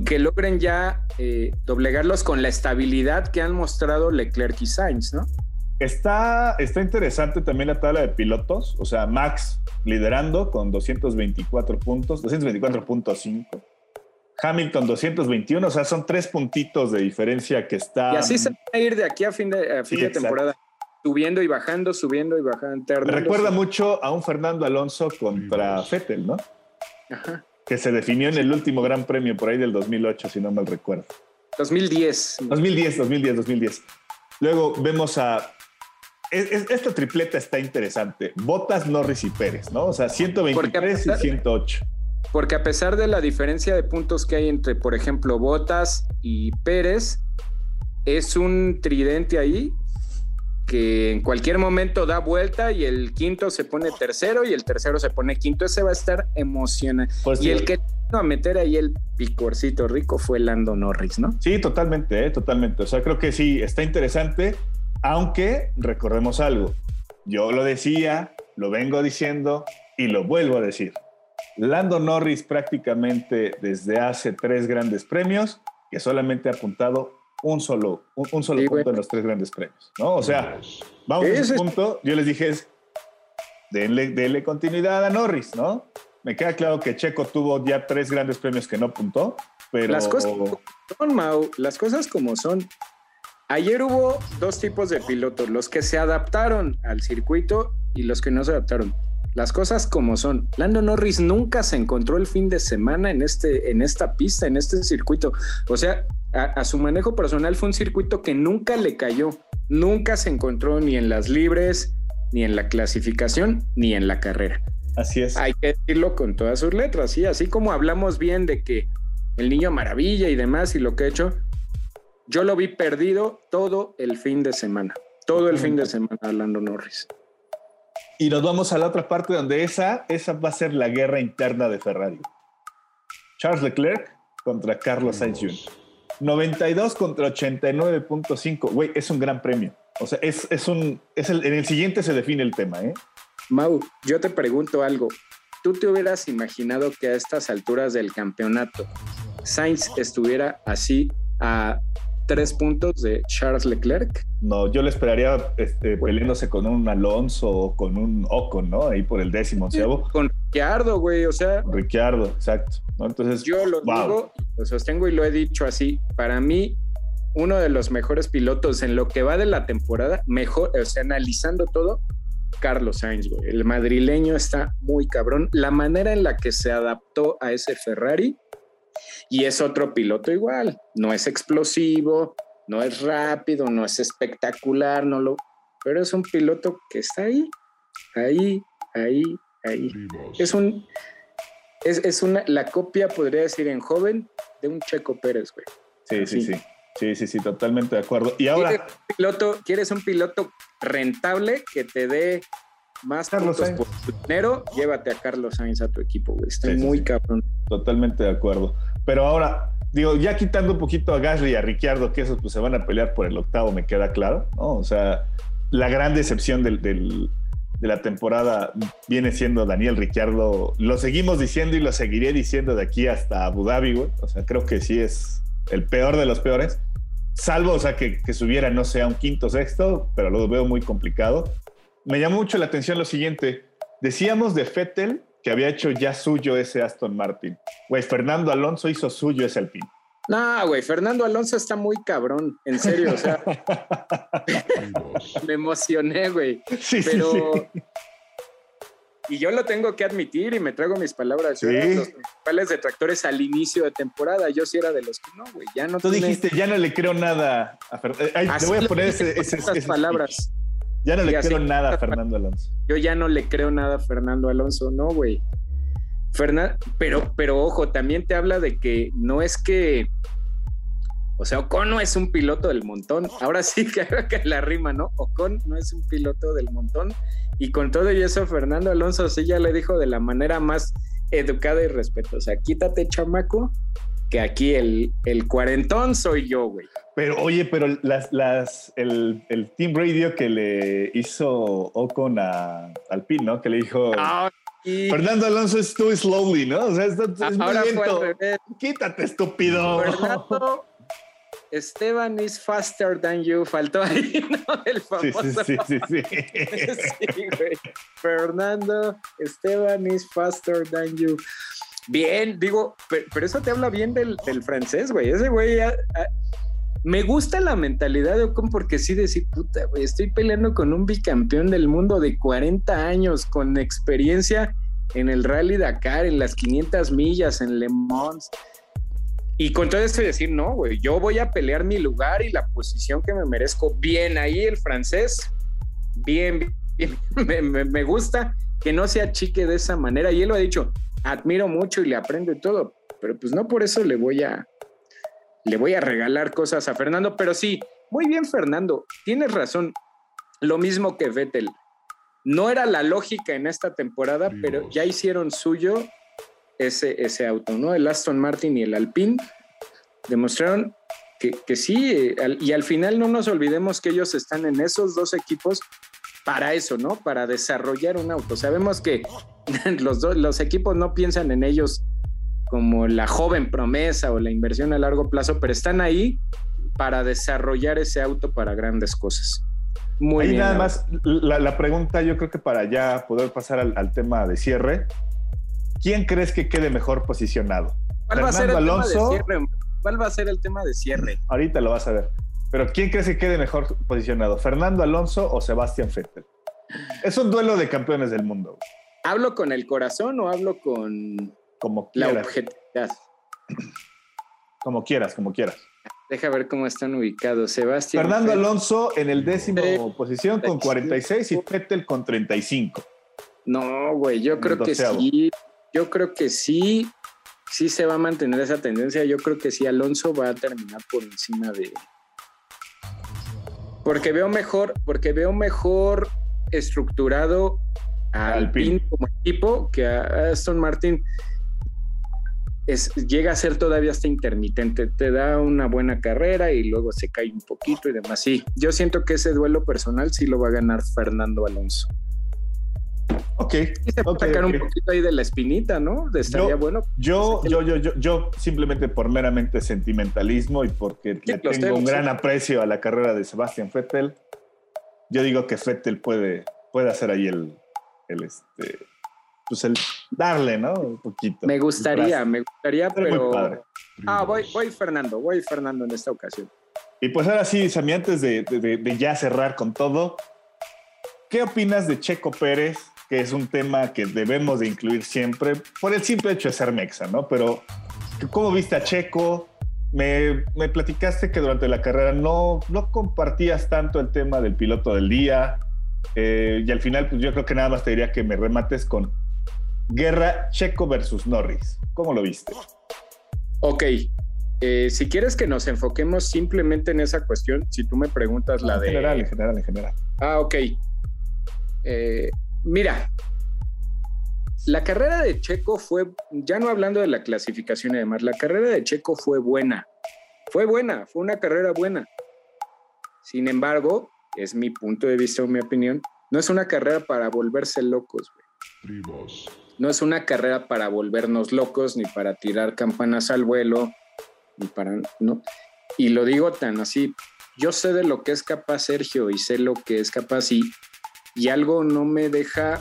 que logren ya eh, doblegarlos con la estabilidad que han mostrado Leclerc y Sainz, ¿no? Está, está interesante también la tabla de pilotos. O sea, Max liderando con 224 puntos, 224.5. Hamilton 221, o sea, son tres puntitos de diferencia que está. Y así se va a ir de aquí a fin de, fin de temporada, subiendo y bajando, subiendo y bajando. Me recuerda mucho a un Fernando Alonso contra Fettel, ¿no? Ajá. Que se definió en el último Gran Premio por ahí del 2008, si no mal recuerdo. 2010. 2010, 2010, 2010. Luego vemos a. esta tripleta está interesante. Botas, Norris y Pérez, ¿no? O sea, 123 y 108. Porque a pesar de la diferencia de puntos que hay entre, por ejemplo, Botas y Pérez, es un tridente ahí que en cualquier momento da vuelta y el quinto se pone tercero y el tercero se pone quinto. Ese va a estar emocionante. Pues y el que a meter ahí el picorcito rico fue Lando Norris, ¿no? Sí, totalmente, ¿eh? totalmente. O sea, creo que sí, está interesante, aunque recordemos algo. Yo lo decía, lo vengo diciendo y lo vuelvo a decir. Lando Norris prácticamente desde hace tres grandes premios que solamente ha apuntado un solo, un, solo punto en los tres grandes premios, ¿no? O sea, vamos a ese punto, yo les dije es, denle, continuidad a Norris, ¿no? Me queda claro que Checo tuvo ya tres grandes premios que no apuntó, pero... Las cosas como son, Mau, las cosas como son. Ayer hubo dos tipos de pilotos, los que se adaptaron al circuito y los que no se adaptaron las cosas como son. Lando Norris nunca se encontró el fin de semana en, este, en esta pista, en este circuito. O sea, a, su manejo personal fue un circuito que nunca le cayó. Nunca se encontró ni en las libres, ni en la clasificación, ni en la carrera. Así es. Hay que decirlo con todas sus letras, ¿sí? Así como hablamos bien de que el niño maravilla y demás y lo que he hecho, yo lo vi perdido todo el fin de semana. Todo el fin de semana, Lando Norris. Y nos vamos a la otra parte donde esa, esa va a ser la guerra interna de Ferrari. Charles Leclerc contra Carlos Sainz Jr. 92 contra 89.5. Güey, es un gran premio. O sea, es, es un. Es el, en el siguiente se define el tema, ¿eh? Mau, yo te pregunto algo. ¿Tú te hubieras imaginado que a estas alturas del campeonato Sainz estuviera así a tres puntos de Charles Leclerc. No, yo le esperaría este, peleándose con un Alonso o con un Ocon, ¿no? Ahí por el décimo Con Ricciardo, güey, o sea. Ricciardo, exacto. Entonces, yo lo digo, lo sostengo y lo he dicho así. Para mí, uno de los mejores pilotos en lo que va de la temporada, mejor, o sea, analizando todo, Carlos Sainz, güey. El madrileño está muy cabrón. La manera en la que se adaptó a ese Ferrari y es otro piloto igual, no es explosivo, no es rápido, no es espectacular, no lo, pero es un piloto que está ahí, ahí, ahí, ahí. Es un, es, una, la copia, podría decir, en joven de un Checo Pérez, güey. Sí, sí, sí. Sí, sí, sí, totalmente de acuerdo. Y ahora. ¿Quieres un piloto, ¿quieres un piloto rentable que te dé más Carlos puntos por dinero? Llévate a Carlos Sainz a tu equipo, güey. Estoy muy cabrón. Totalmente de acuerdo. Pero ahora, digo, ya quitando un poquito a Gasly y a Ricciardo, que esos pues se van a pelear por el octavo, me queda claro, ¿no? O sea, la gran decepción de la temporada viene siendo Daniel Ricciardo. Lo seguimos diciendo y lo seguiré diciendo de aquí hasta Abu Dhabi, güey. O sea, creo que sí es el peor de los peores. Salvo, o sea, que, que subiera, no sé, a un quinto sexto, pero lo veo muy complicado. Me llamó mucho la atención lo siguiente. Decíamos de Fettel que había hecho ya suyo ese Aston Martin. Güey, Fernando Alonso hizo suyo ese Alpine. No, güey, Fernando Alonso está muy cabrón, en serio, o sea. me emocioné, güey. Sí, pero. Sí, Y yo lo tengo que admitir y me traigo mis palabras. Yo los principales detractores al inicio de temporada. Yo sí era de los que no, güey. Ya no. Tú dijiste, ya no le creo nada a Fernando. Te voy a poner ese, esas palabras. Ya no le creo nada a Fernando Alonso. Yo ya no le creo nada a Fernando Alonso, no, güey. Fernando, pero, pero ojo, también te habla de que no es que, o sea, Ocon no es un piloto del montón. Ahora sí que, que la rima, ¿no? Ocon no es un piloto del montón. Y con todo y eso, Fernando Alonso sí ya le dijo de la manera más educada y respetuosa, quítate chamaco, que aquí el, el cuarentón soy yo, güey. Pero oye, pero las, las, el, el, team radio que le hizo Ocon a Alpine, ¿no? Que le dijo... Ah, Fernando Alonso es too slowly, ¿no? O sea, es, es muy lento. Quítate, estúpido. Fernando Esteban is faster than you. Faltó ahí, ¿no? El famoso. Sí, sí, sí, sí. güey. Fernando Esteban is faster than you. Bien, digo, pero, eso te habla bien del, del francés, güey. Ese güey me gusta la mentalidad de Ocon porque sí decir, puta, güey, estoy peleando con un bicampeón del mundo de 40 años con experiencia en el Rally Dakar, en las 500 millas, en Le Mans. Y con todo esto decir, no, güey, yo voy a pelear mi lugar y la posición que me merezco. Bien, ahí el francés, bien, bien. Me, me, gusta que no se achique de esa manera. Y él lo ha dicho, admiro mucho y le aprendo y todo, pero pues no por eso le voy a, le voy a regalar cosas a Fernando, pero sí, muy bien Fernando, tienes razón, lo mismo que Vettel. No era la lógica en esta temporada, pero ya hicieron suyo ese, ese auto, ¿no? El Aston Martin y el Alpine demostraron que, que sí, eh, y al final no nos olvidemos que ellos están en esos dos equipos para eso, ¿no? Para desarrollar un auto. Sabemos que los, dos, los equipos no piensan en ellos como la joven promesa o la inversión a largo plazo, pero están ahí para desarrollar ese auto para grandes cosas. Muy ahí nada más la, pregunta, yo creo que para ya poder pasar al, tema de cierre, ¿quién crees que quede mejor posicionado? ¿Cuál va a ser el Alonso? Tema de cierre? ¿Cuál va a ser el tema de cierre? Ahorita lo vas a ver. Pero ¿quién crees que quede mejor posicionado? ¿Fernando Alonso o Sebastián Vettel? Es un duelo de campeones del mundo. ¿Hablo con el corazón o hablo con como quieras. La objetividad. Como quieras, como quieras. Deja ver cómo están ubicados. Sebastián. Fernando Alonso en el décimo posición con 46 y Fettel con 35. No, güey, yo creo que sí. Yo creo que sí. Sí se va a mantener esa tendencia. Yo creo que sí, Alonso va a terminar por encima de. Porque veo mejor, porque veo mejor estructurado al como equipo que a Aston Martin llega a ser todavía hasta intermitente, te da una buena carrera y luego se cae un poquito y demás. Sí, yo siento que ese duelo personal sí lo va a ganar Fernando Alonso. Ok. Se puede sacar un poquito ahí de la espinita, ¿no? De estaría yo, bueno. Yo, yo, yo, yo, yo, simplemente por meramente sentimentalismo y porque le tengo un gran aprecio a la carrera de Sebastián Vettel, yo digo que Vettel puede, puede hacer ahí el, el este, pues el darle, ¿no? Un poquito. Me gustaría, me gustaría, pero. Ah, voy, voy Fernando, voy Fernando en esta ocasión. Y pues ahora sí, Sammy, antes de, de, ya cerrar con todo, ¿qué opinas de Checo Pérez? Que es un tema que debemos de incluir siempre, por el simple hecho de ser mexa, ¿no? Pero, ¿cómo viste a Checo? Me, me, platicaste que durante la carrera no, no compartías tanto el tema del piloto del día. Eh, y al final, pues yo creo que nada más te diría que me remates con Guerra Checo versus Norris. ¿Cómo lo viste? Ok. Eh, si quieres que nos enfoquemos simplemente en esa cuestión, si tú me preguntas la de. En general, en general, en general. Ah, ok. Eh, mira, la carrera de Checo fue, ya no hablando de la clasificación y demás, la carrera de Checo fue buena. Fue buena, fue una carrera buena. Sin embargo, es mi punto de vista o mi opinión, no es una carrera para volverse locos, güey no es una carrera para volvernos locos, ni para tirar campanas al vuelo, ni para, ¿no? Y lo digo tan así, yo sé de lo que es capaz Sergio y sé lo que es capaz y, y algo no me deja,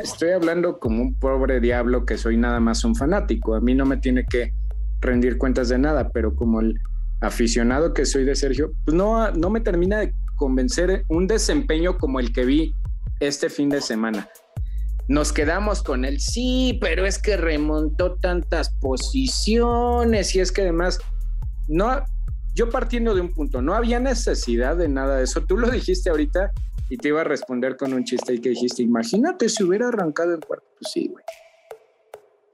estoy hablando como un pobre diablo que soy nada más un fanático, a mí no me tiene que rendir cuentas de nada, pero como el aficionado que soy de Sergio, pues no, no me termina de convencer un desempeño como el que vi este fin de semana nos quedamos con el sí, pero es que remontó tantas posiciones y es que además, no, yo partiendo de un punto, no había necesidad de nada de eso. Tú lo dijiste ahorita y te iba a responder con un chiste y que dijiste, imagínate si hubiera arrancado en cuarto. Pues sí, güey.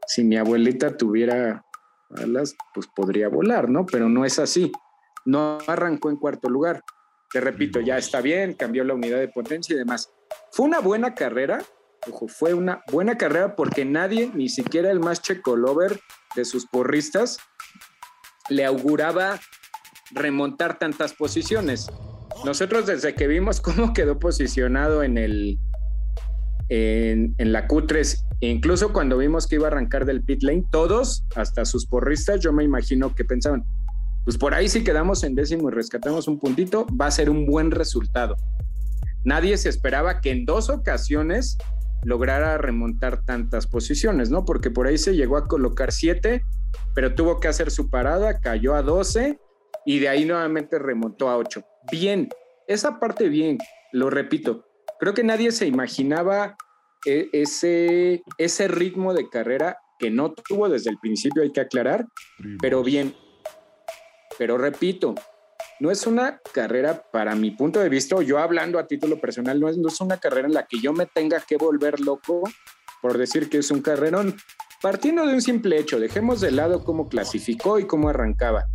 si mi abuelita tuviera alas, pues podría volar, ¿no? Pero no es así. No arrancó en cuarto lugar. Te repito, ya está bien, cambió la unidad de potencia y demás. Fue una buena carrera, ojo, fue una buena carrera porque nadie, ni siquiera el más checo lover de sus porristas, le auguraba remontar tantas posiciones. Nosotros desde que vimos cómo quedó posicionado en el en, la Q3, e incluso cuando vimos que iba a arrancar del pit lane, todos, hasta sus porristas, yo me imagino que pensaban, pues por ahí si quedamos en décimo y rescatamos un puntito, va a ser un buen resultado. Nadie se esperaba que en dos ocasiones lograra remontar tantas posiciones, ¿no? Porque por ahí se llegó a colocar siete, pero tuvo que hacer su parada, cayó a 12 y de ahí nuevamente remontó a 8. Bien, esa parte bien, lo repito, creo que nadie se imaginaba e, ese, ese ritmo de carrera que no tuvo desde el principio, hay que aclarar, pero bien. Pero repito, no es una carrera, para mi punto de vista, yo hablando a título personal, no es, no es una carrera en la que yo me tenga que volver loco por decir que es un carrerón. Partiendo de un simple hecho, dejemos de lado cómo clasificó y cómo arrancaba.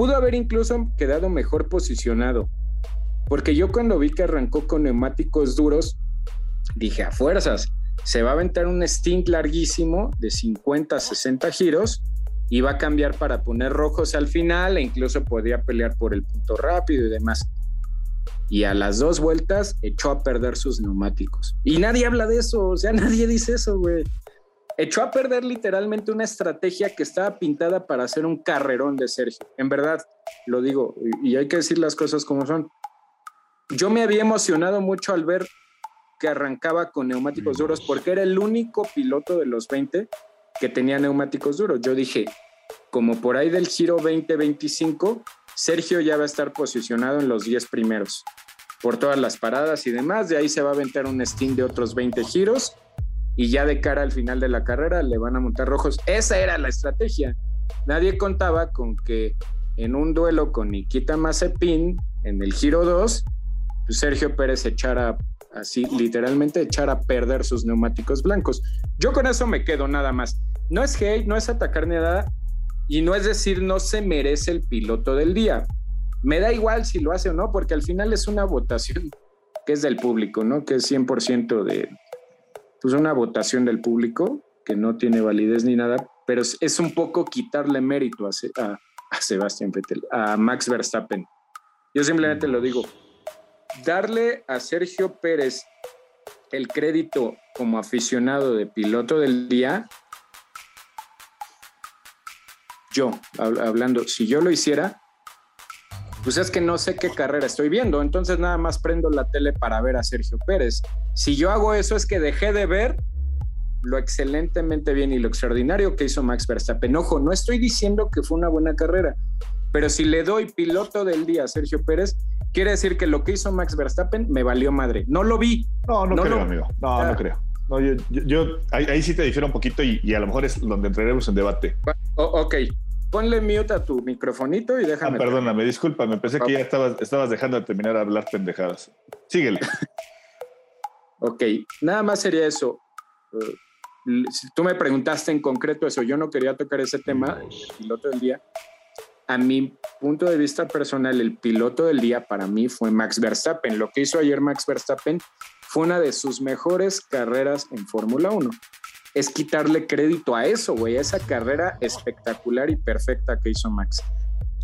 Pudo haber incluso quedado mejor posicionado, porque yo cuando vi que arrancó con neumáticos duros, dije a fuerzas, se va a aventar un stint larguísimo de 50, 60 giros y va a cambiar para poner rojos al final e incluso podía pelear por el punto rápido y demás. Y a las dos vueltas echó a perder sus neumáticos. Y nadie habla de eso, o sea, nadie dice eso, güey. Echó a perder literalmente una estrategia que estaba pintada para hacer un carrerón de Sergio. En verdad, lo digo, y hay que decir las cosas como son. Yo me había emocionado mucho al ver que arrancaba con neumáticos duros porque era el único piloto de los 20 que tenía neumáticos duros. Yo dije, como por ahí del giro 2025, Sergio ya va a estar posicionado en los 10 primeros por todas las paradas y demás. De ahí se va a aventar un steam de otros 20 giros y ya de cara al final de la carrera le van a montar rojos. Esa era la estrategia. Nadie contaba con que en un duelo con Nikita Mazepin en el giro 2, pues Sergio Pérez echara así literalmente echar a perder sus neumáticos blancos. Yo con eso me quedo nada más. No es hate, no es atacar ni nada y no es decir no se merece el piloto del día. Me da igual si lo hace o no, porque al final es una votación que es del público, ¿no? Que es 100% de, pues una votación del público que no tiene validez ni nada, pero es un poco quitarle mérito a, a, a Sebastián Vettel, a Max Verstappen. Yo simplemente lo digo, darle a Sergio Pérez el crédito como aficionado de piloto del día, yo, hablando, si yo lo hiciera, pues es que no sé qué carrera estoy viendo, entonces nada más prendo la tele para ver a Sergio Pérez. Si yo hago eso es que dejé de ver lo excelentemente bien y lo extraordinario que hizo Max Verstappen. Ojo, no estoy diciendo que fue una buena carrera, pero si le doy piloto del día a Sergio Pérez, quiere decir que lo que hizo Max Verstappen me valió madre. No lo vi. No, no, creo, amigo. No, no creo. No, yo, ahí, sí te difiero un poquito y, a lo mejor es donde entraremos en debate. ok, ponle mute a tu microfonito y déjame. Ah, perdóname, discúlpame, pensé que ya estabas, estabas dejando de terminar a hablar pendejadas. Síguele. ok, nada más sería eso. Uh, tú me preguntaste en concreto eso, yo no quería tocar ese tema, piloto del día a mi punto de vista personal, el piloto del día para mí fue Max Verstappen. Lo que hizo ayer Max Verstappen fue una de sus mejores carreras en Fórmula 1. Es quitarle crédito a eso, güey, a esa carrera espectacular y perfecta que hizo Max.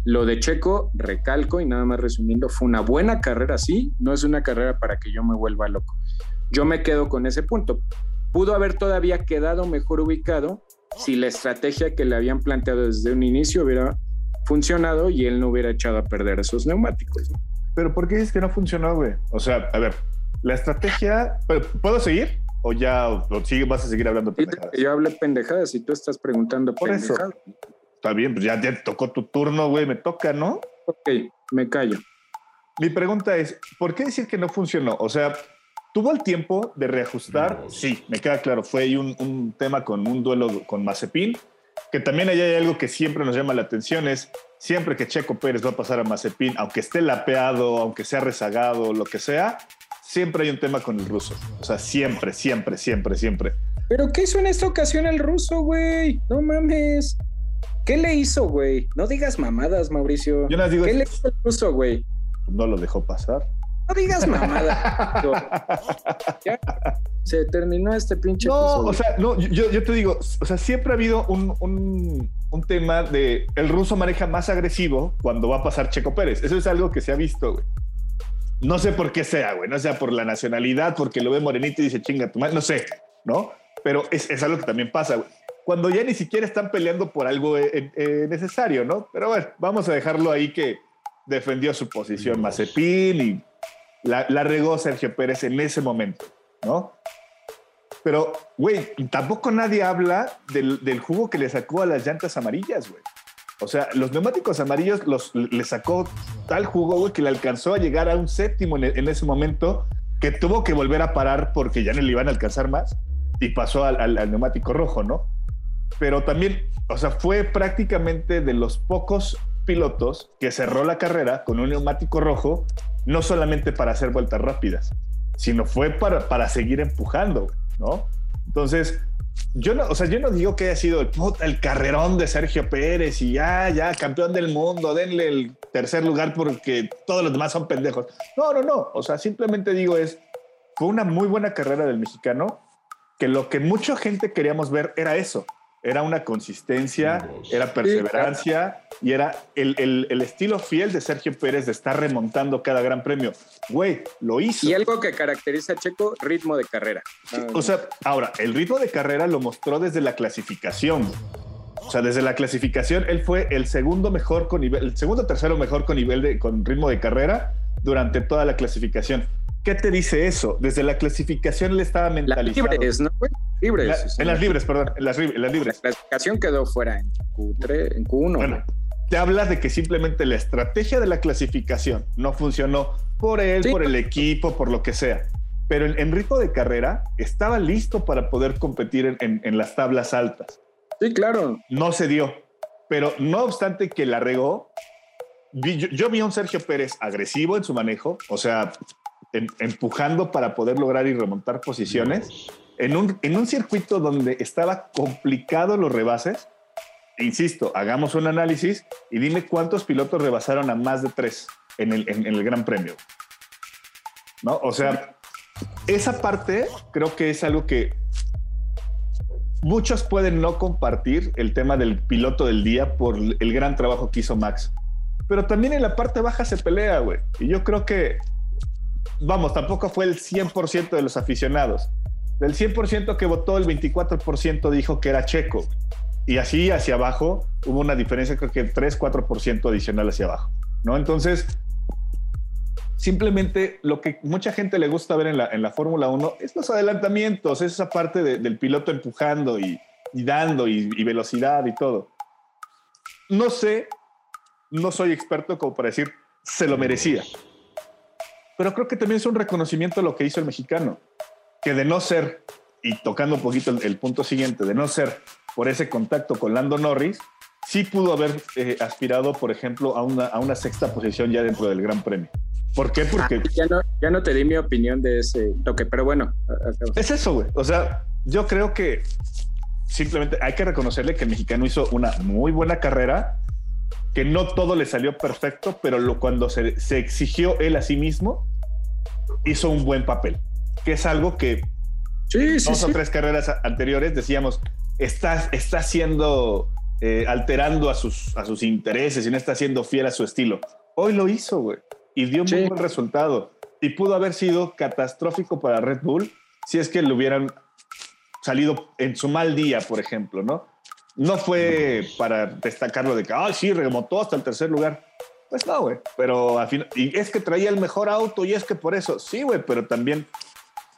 Lo de Checo, recalco y nada más resumiendo, fue una buena carrera, sí, no es una carrera para que yo me vuelva loco. Yo me quedo con ese punto. Pudo haber todavía quedado mejor ubicado si la estrategia que le habían planteado desde un inicio hubiera funcionado y él no hubiera echado a perder esos neumáticos. Pero ¿por qué dices que no funcionó, güey? O sea, a ver, la estrategia, ¿puedo seguir? ¿O ya o vas a seguir hablando pendejadas? Yo hablé pendejadas y tú estás preguntando por eso. Está bien, pues ya, ya tocó tu turno, güey, me toca, ¿no? Ok, me callo. Mi pregunta es, ¿por qué decir que no funcionó? O sea, ¿tuvo el tiempo de reajustar? Sí, me queda claro, fue un, un tema con un duelo con Mazepin, que también hay algo que siempre nos llama la atención, es siempre que Checo Pérez va a pasar a Mazepin, aunque esté lapeado, aunque sea rezagado, lo que sea, siempre hay un tema con el ruso. O sea, siempre, siempre, siempre, siempre. ¿Pero qué hizo en esta ocasión el ruso, güey? No mames. ¿Qué le hizo, güey? No digas mamadas, Mauricio. Yo digo ¿Qué le hizo el ruso, güey? No lo dejó pasar. No digas mamadas. ya se terminó este pinche. No, o sea, no, yo, yo, te digo, o sea, siempre ha habido un, un, un, tema de el ruso maneja más agresivo cuando va a pasar Checo Pérez. Eso es algo que se ha visto, güey. No sé por qué sea, güey. No sea por la nacionalidad, porque lo ve morenito y dice chinga tu madre. No sé, ¿no? Pero es, es algo que también pasa, güey cuando ya ni siquiera están peleando por algo eh, eh, necesario, ¿no? Pero bueno, vamos a dejarlo ahí que defendió su posición Mazepin y la, regó Sergio Pérez en ese momento, ¿no? Pero, güey, tampoco nadie habla del, jugo que le sacó a las llantas amarillas, güey. O sea, los neumáticos amarillos los, le sacó tal jugo, güey, que le alcanzó a llegar a un séptimo en, ese momento, que tuvo que volver a parar porque ya no le iban a alcanzar más y pasó al neumático rojo, ¿no? pero también, o sea, fue prácticamente de los pocos pilotos que cerró la carrera con un neumático rojo, no solamente para hacer vueltas rápidas, sino fue para, para seguir empujando, ¿no? Entonces, yo no, o sea, yo no digo que haya sido el, el carrerón de Sergio Pérez y ya, ya, campeón del mundo, denle el tercer lugar porque todos los demás son pendejos. No, no, no. O sea, simplemente digo es, fue una muy buena carrera del mexicano, que lo que mucha gente queríamos ver era eso, era una consistencia, era perseverancia y era el, estilo fiel de Sergio Pérez de estar remontando cada gran premio. Güey, lo hizo. Y algo que caracteriza a Checo, ritmo de carrera. o sea, ahora, el ritmo de carrera lo mostró desde la clasificación. O sea, desde la clasificación, él fue el segundo mejor con nivel, el segundo tercero mejor con nivel de, con ritmo de carrera durante toda la clasificación. ¿Qué te dice eso? Desde la clasificación le estaba mentalizado. Las libres, ¿no? Libres. en las libres, perdón, en las, libres. La clasificación quedó fuera en Q3, en Q1. Bueno, te hablas de que simplemente la estrategia de la clasificación no funcionó por él, por el equipo, por lo que sea. Pero en, ritmo de carrera estaba listo para poder competir en, las tablas altas. Sí, claro. No se dio. Pero no obstante que la regó, yo, yo, vi a un Sergio Pérez agresivo en su manejo, o sea, empujando para poder lograr y remontar posiciones en un, en un circuito donde estaba complicado los rebases. insisto, hagamos un análisis y dime cuántos pilotos rebasaron a más de tres en el, en, el Gran Premio. ¿No? O sea, esa parte creo que es algo que muchos pueden no compartir el tema del piloto del día por el gran trabajo que hizo Max. Pero también en la parte baja se pelea, güey. Y yo creo que vamos, tampoco fue el 100% de los aficionados. Del 100% que votó, el 24% dijo que era checo. Y así hacia abajo hubo una diferencia, creo que 3-4% adicional hacia abajo. ¿no? Entonces, simplemente lo que mucha gente le gusta ver en la, Fórmula 1 es los adelantamientos, es esa parte del piloto empujando y, dando y, y velocidad y todo. No sé, no soy experto como para decir, se lo merecía pero creo que también es un reconocimiento de lo que hizo el mexicano, que de no ser, y tocando un poquito el, punto siguiente, de no ser por ese contacto con Lando Norris, sí pudo haber eh, aspirado, por ejemplo, a una, a una sexta posición ya dentro del Gran Premio. ¿Por qué? Porque... Ah, ya, no, ya no te di mi opinión de ese toque, pero bueno. Es eso, güey. O sea, yo creo que simplemente hay que reconocerle que el mexicano hizo una muy buena carrera que no todo le salió perfecto, pero lo, cuando se, exigió él a sí mismo, hizo un buen papel, que es algo que sí, dos o tres carreras anteriores decíamos, está, está siendo, eh, alterando a sus, a sus intereses y no está siendo fiel a su estilo. Hoy lo hizo, güey, y dio muy buen resultado. Y pudo haber sido catastrófico para Red Bull si es que le hubieran salido en su mal día, por ejemplo, ¿no? no fue para destacarlo de que, ay, sí, remontó hasta el tercer lugar. Pues no, güey. Pero al final, y es que traía el mejor auto y es que por eso, sí, güey, pero también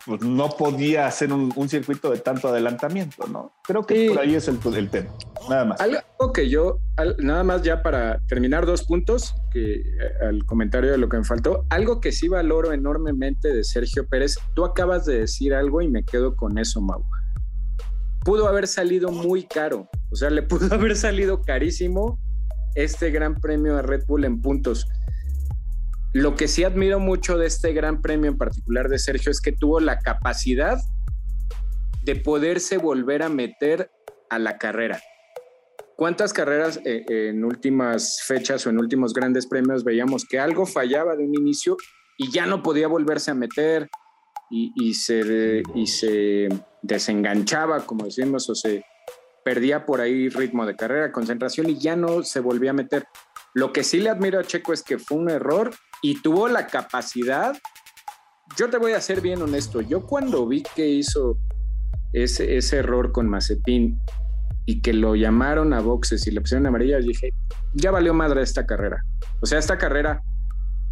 pues, no podía hacer un, circuito de tanto adelantamiento, ¿no? Creo que por ahí es el, el, tema, nada más. Algo que yo, nada más ya para terminar dos puntos, que eh, al comentario de lo que me faltó, algo que sí valoro enormemente de Sergio Pérez, tú acabas de decir algo y me quedo con eso, Mau pudo haber salido muy caro. O sea, le pudo haber salido carísimo este gran premio a Red Bull en puntos. Lo que sí admiro mucho de este gran premio en particular de Sergio es que tuvo la capacidad de poderse volver a meter a la carrera. ¿Cuántas carreras eh, en últimas fechas o en últimos grandes premios veíamos que algo fallaba de un inicio y ya no podía volverse a meter y, se, y se desenganchaba, como decimos, o se perdía por ahí ritmo de carrera, concentración y ya no se volvía a meter? Lo que sí le admiro a Checo es que fue un error y tuvo la capacidad. Yo te voy a ser bien honesto. Yo cuando vi que hizo ese, ese error con Mazepin y que lo llamaron a boxes y le pusieron amarilla, dije, ya valió madre esta carrera. O sea, esta carrera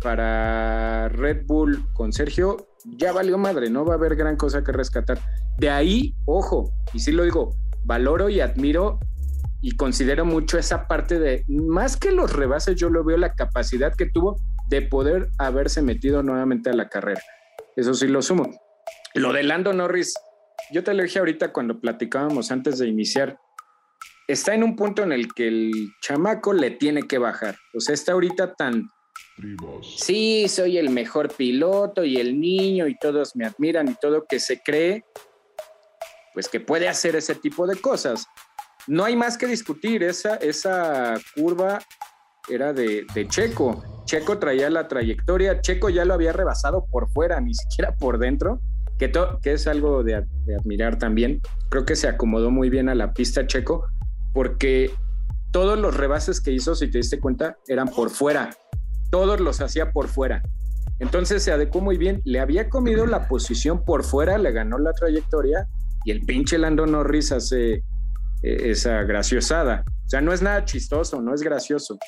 para Red Bull con Sergio ya valió madre, no va a haber gran cosa que rescatar. De ahí, ojo, y sí lo digo, valoro y admiro y considero mucho esa parte de, más que los rebases, yo lo veo la capacidad que tuvo de poder haberse metido nuevamente a la carrera. Eso sí lo sumo. Lo de Lando Norris, yo te lo dije ahorita cuando platicábamos antes de iniciar, está en un punto en el que el chamaco le tiene que bajar. O sea, está ahorita tan... Sí, soy el mejor piloto y el niño y todos me admiran y todo que se cree, pues que puede hacer ese tipo de cosas. No hay más que discutir, esa, esa curva era de, Checo. Checo traía la trayectoria, Checo ya lo había rebasado por fuera, ni siquiera por dentro, que, es algo de, de admirar también. Creo que se acomodó muy bien a la pista Checo, porque todos los rebases que hizo, si te diste cuenta, eran por fuera. Todos los hacía por fuera. Entonces se adecuó muy bien. Le había comido la posición por fuera, le ganó la trayectoria y el pinche Lando Norris hace eh, esa graciosada. O sea, no es nada chistoso, no es gracioso.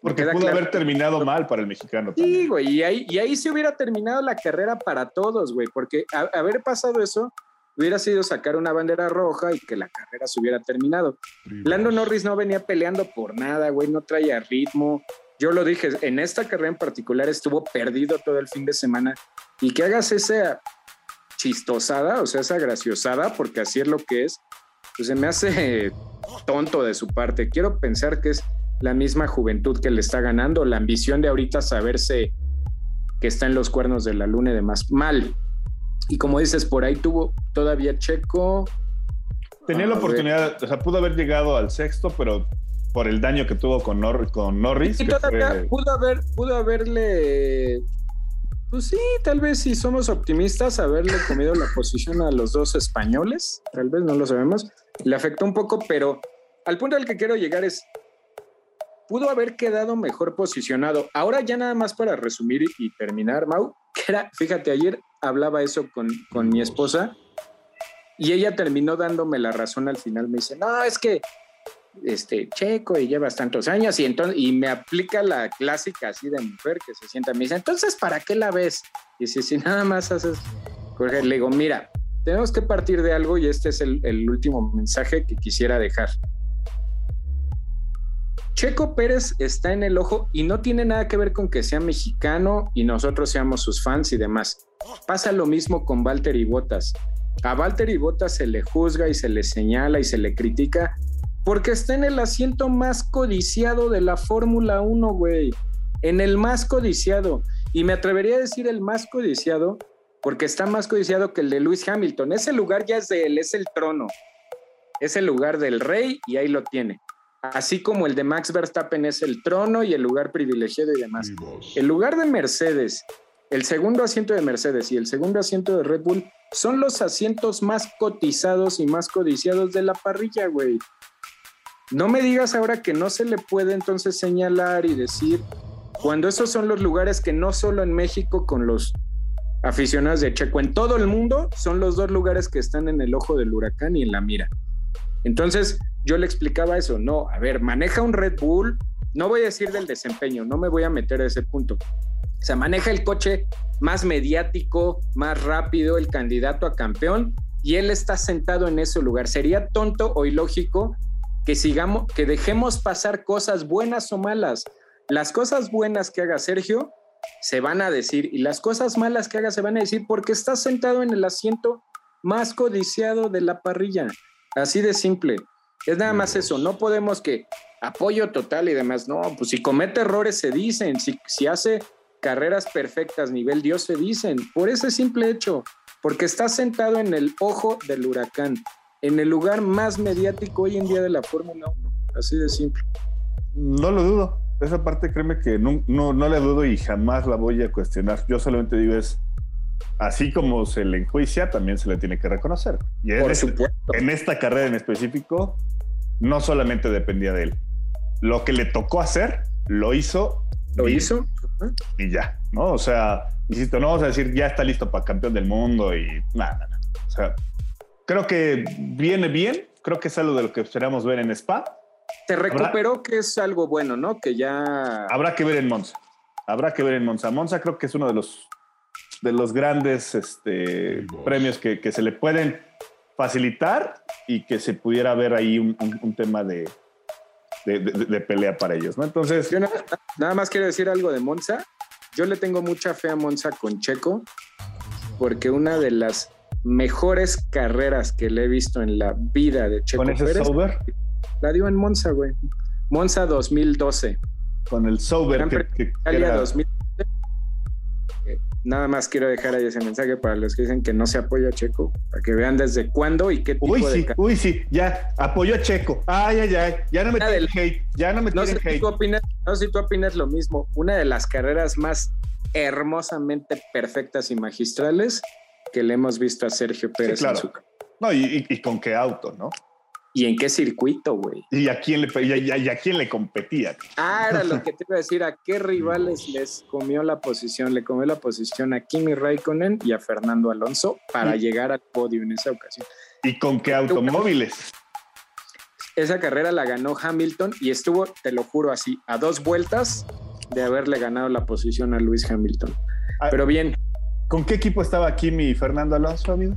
Porque pudo haber terminado mal para el mexicano. Sí, güey, y ahí, y ahí se hubiera terminado la carrera para todos, güey, porque haber pasado eso hubiera sido sacar una bandera roja y que la carrera se hubiera terminado. Lando Norris no venía peleando por nada, güey, no traía ritmo. Yo lo dije, en esta carrera en particular estuvo perdido todo el fin de semana y que hagas esa chistosada, o sea, esa graciosada, porque así es lo que es, pues se me hace tonto de su parte. Quiero pensar que es la misma juventud que le está ganando, la ambición de ahorita saberse que está en los cuernos de la luna y demás. Mal, y como dices, por ahí tuvo todavía Checo. Tenía la oportunidad, o sea, pudo haber llegado al sexto, pero por el daño que tuvo con, con Norris. Y todavía pudo, haber, pudo haberle. Pues sí, tal vez si somos optimistas, haberle comido la posición a los dos españoles, tal vez no lo sabemos. Le afectó un poco, pero al punto al que quiero llegar es, pudo haber quedado mejor posicionado. Ahora ya nada más para resumir y terminar, Mau, que era, fíjate, ayer hablaba eso con, con mi esposa y ella terminó dándome la razón al final. Me dice, no, es que este checo y llevas tantos años y entonces y me aplica la clásica así de mujer que se sienta me dice entonces para qué la ves y dice si nada más haces Jorge le digo mira tenemos que partir de algo y este es el, el último mensaje que quisiera dejar Checo Pérez está en el ojo y no tiene nada que ver con que sea mexicano y nosotros seamos sus fans y demás. Pasa lo mismo con Valtteri Bottas. A Valtteri Bottas se le juzga y se le señala y se le critica porque está en el asiento más codiciado de la Fórmula 1, güey. En el más codiciado. Y me atrevería a decir el más codiciado porque está más codiciado que el de Lewis Hamilton. Ese lugar ya es de él, es el trono. Es el lugar del rey y ahí lo tiene así como el de Max Verstappen es el trono y el lugar privilegiado y demás. El lugar de Mercedes, el segundo asiento de Mercedes y el segundo asiento de Red Bull son los asientos más cotizados y más codiciados de la parrilla, güey. No me digas ahora que no se le puede entonces señalar y decir cuando esos son los lugares que no solo en México con los aficionados de Checo, en todo el mundo son los dos lugares que están en el ojo del huracán y en la mira. Entonces, yo le explicaba eso, no, a ver, maneja un Red Bull, no voy a decir del desempeño, no me voy a meter a ese punto. O sea, maneja el coche más mediático, más rápido, el candidato a campeón, y él está sentado en ese lugar. Sería tonto o ilógico que sigamos, que dejemos pasar cosas buenas o malas. Las cosas buenas que haga Sergio se van a decir y las cosas malas que haga se van a decir porque está sentado en el asiento más codiciado de la parrilla. Así de simple. Es nada más eso. No podemos que apoyo total y demás. No, pues si comete errores se dicen. Si, si hace carreras perfectas nivel Dios se dicen. Por ese simple hecho. porque está sentado en el ojo del huracán, en el lugar más mediático hoy en día de la Fórmula 1. Así de simple. No lo dudo. Esa parte créeme que no, no, no le dudo y jamás la voy a cuestionar. Yo solamente digo es, así como se le enjuicia, también se le tiene que reconocer. Y Por este- supuesto. en esta carrera en específico, no solamente dependía de él. Lo que le tocó hacer, lo hizo. ¿Lo y- hizo? Y ya, ¿no? O sea, insisto, no vamos a decir ya está listo para campeón del mundo y nada, nada. O sea, creo que viene bien. Creo que es algo de lo que esperamos ver en Spa. Se recuperó, que es algo bueno, ¿no? Que ya. Habrá que ver en Monza. Habrá que ver en Monza. Monza creo que es uno de los, de los grandes este, premios que, que se le pueden facilitar y que se pudiera ver ahí un, un- un tema de, de, de- de pelea para ellos, ¿no? Entonces, Yo nada, nada más quiero decir algo de Monza. Yo le tengo mucha fe a Monza con Checo, porque una de las mejores carreras que le he visto en la vida de Checo con ese Pérez sober, la dio en Monza, güey. Monza 2012. con el sober que, que- que Italia era- 2012. Nada más quiero dejar ahí ese mensaje para los que dicen que no se apoya a Checo, para que vean desde cuándo y qué tipo Uy, de sí, uy, sí, ya, apoyó a Checo. Ay, ay, ay, ya no me tiren del- hate, ya no me No tiren sé, hate. tú opinas, no sé si tú opinas lo mismo. Una de las carreras más hermosamente perfectas y magistrales que le hemos visto a Sergio Pérez claro. en su No, y, y- y con qué auto, ¿no? ¿Y en qué circuito, güey? Y a quién le, y a, y quién le competía. Ah, era lo que te iba a decir. ¿A qué rivales les comió la posición? Le comió la posición a Kimi Raikkonen y a Fernando Alonso para llegar al podio en esa ocasión. ¿Y con qué automóviles? Esa carrera la ganó Hamilton y estuvo, te lo juro así, a dos vueltas de haberle ganado la posición a Luis Hamilton. Ah, Pero bien, ¿Con qué equipo estaba Kimi y Fernando Alonso, amigo?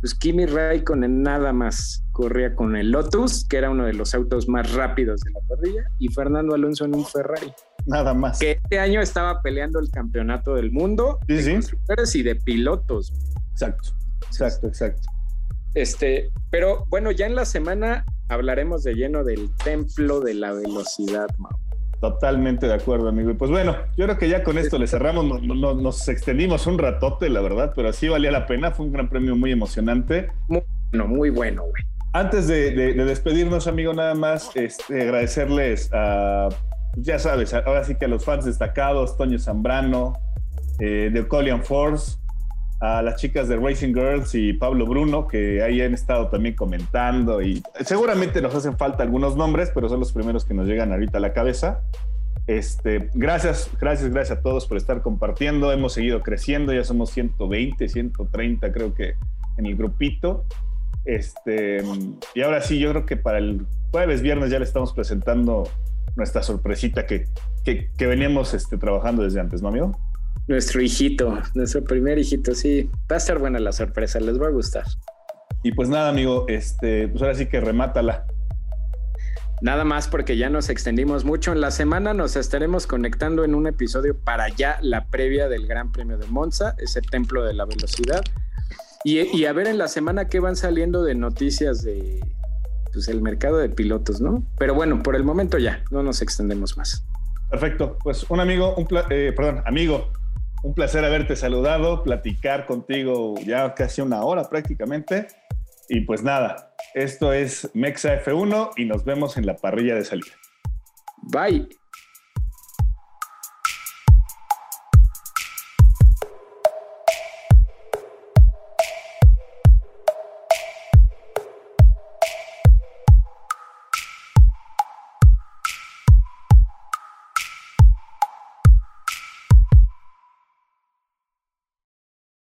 Pues Kimi Raikkonen nada más corría con el Lotus, que era uno de los autos más rápidos de la parrilla, y Fernando Alonso en un Ferrari, Nada más. que este año estaba peleando el campeonato del mundo Sí, de sí. constructores y de pilotos. Exacto, exacto, exacto. Este, pero bueno, ya en la semana hablaremos de lleno del templo de la velocidad, Mau. Totalmente de acuerdo, amigo. Y pues bueno, yo creo que ya con esto le cerramos, no- no- no- nos extendimos un ratote, la verdad, pero así valía la pena, fue un gran premio muy emocionante. No, muy bueno, güey. Antes de, de- de despedirnos, amigo, nada más este, agradecerles a, ya sabes, ahora sí que a los fans destacados, Toño Zambrano, eh, de Colian Force, a las chicas de Racing Girls y Pablo Bruno, que ahí han estado también comentando y seguramente nos hacen falta algunos nombres, pero son los primeros que nos llegan ahorita a la cabeza. Este, gracias, gracias, gracias a todos por estar compartiendo. Hemos seguido creciendo, ya somos 120, 130 creo que en el grupito. Este, y ahora sí, yo creo que para el jueves, viernes ya le estamos presentando nuestra sorpresita que, que, que veníamos este, trabajando desde antes, ¿no, amigo? Nuestro hijito, nuestro primer hijito, sí. Va a estar buena la sorpresa, les va a gustar. Y pues nada, amigo, este, pues ahora sí que remátala. Nada más porque ya nos extendimos mucho. En la semana nos estaremos conectando en un episodio para ya la previa del Gran Premio de Monza, ese templo de la velocidad. Y, y a ver en la semana qué van saliendo de noticias de pues, el mercado de pilotos, ¿no? Pero bueno, por el momento ya, no nos extendemos más. Perfecto. Pues un amigo, un pla- eh, perdón, amigo, un placer haberte saludado, platicar contigo ya casi una hora prácticamente. Y pues nada, esto es Mexa F1 y nos vemos en la parrilla de salida. Bye.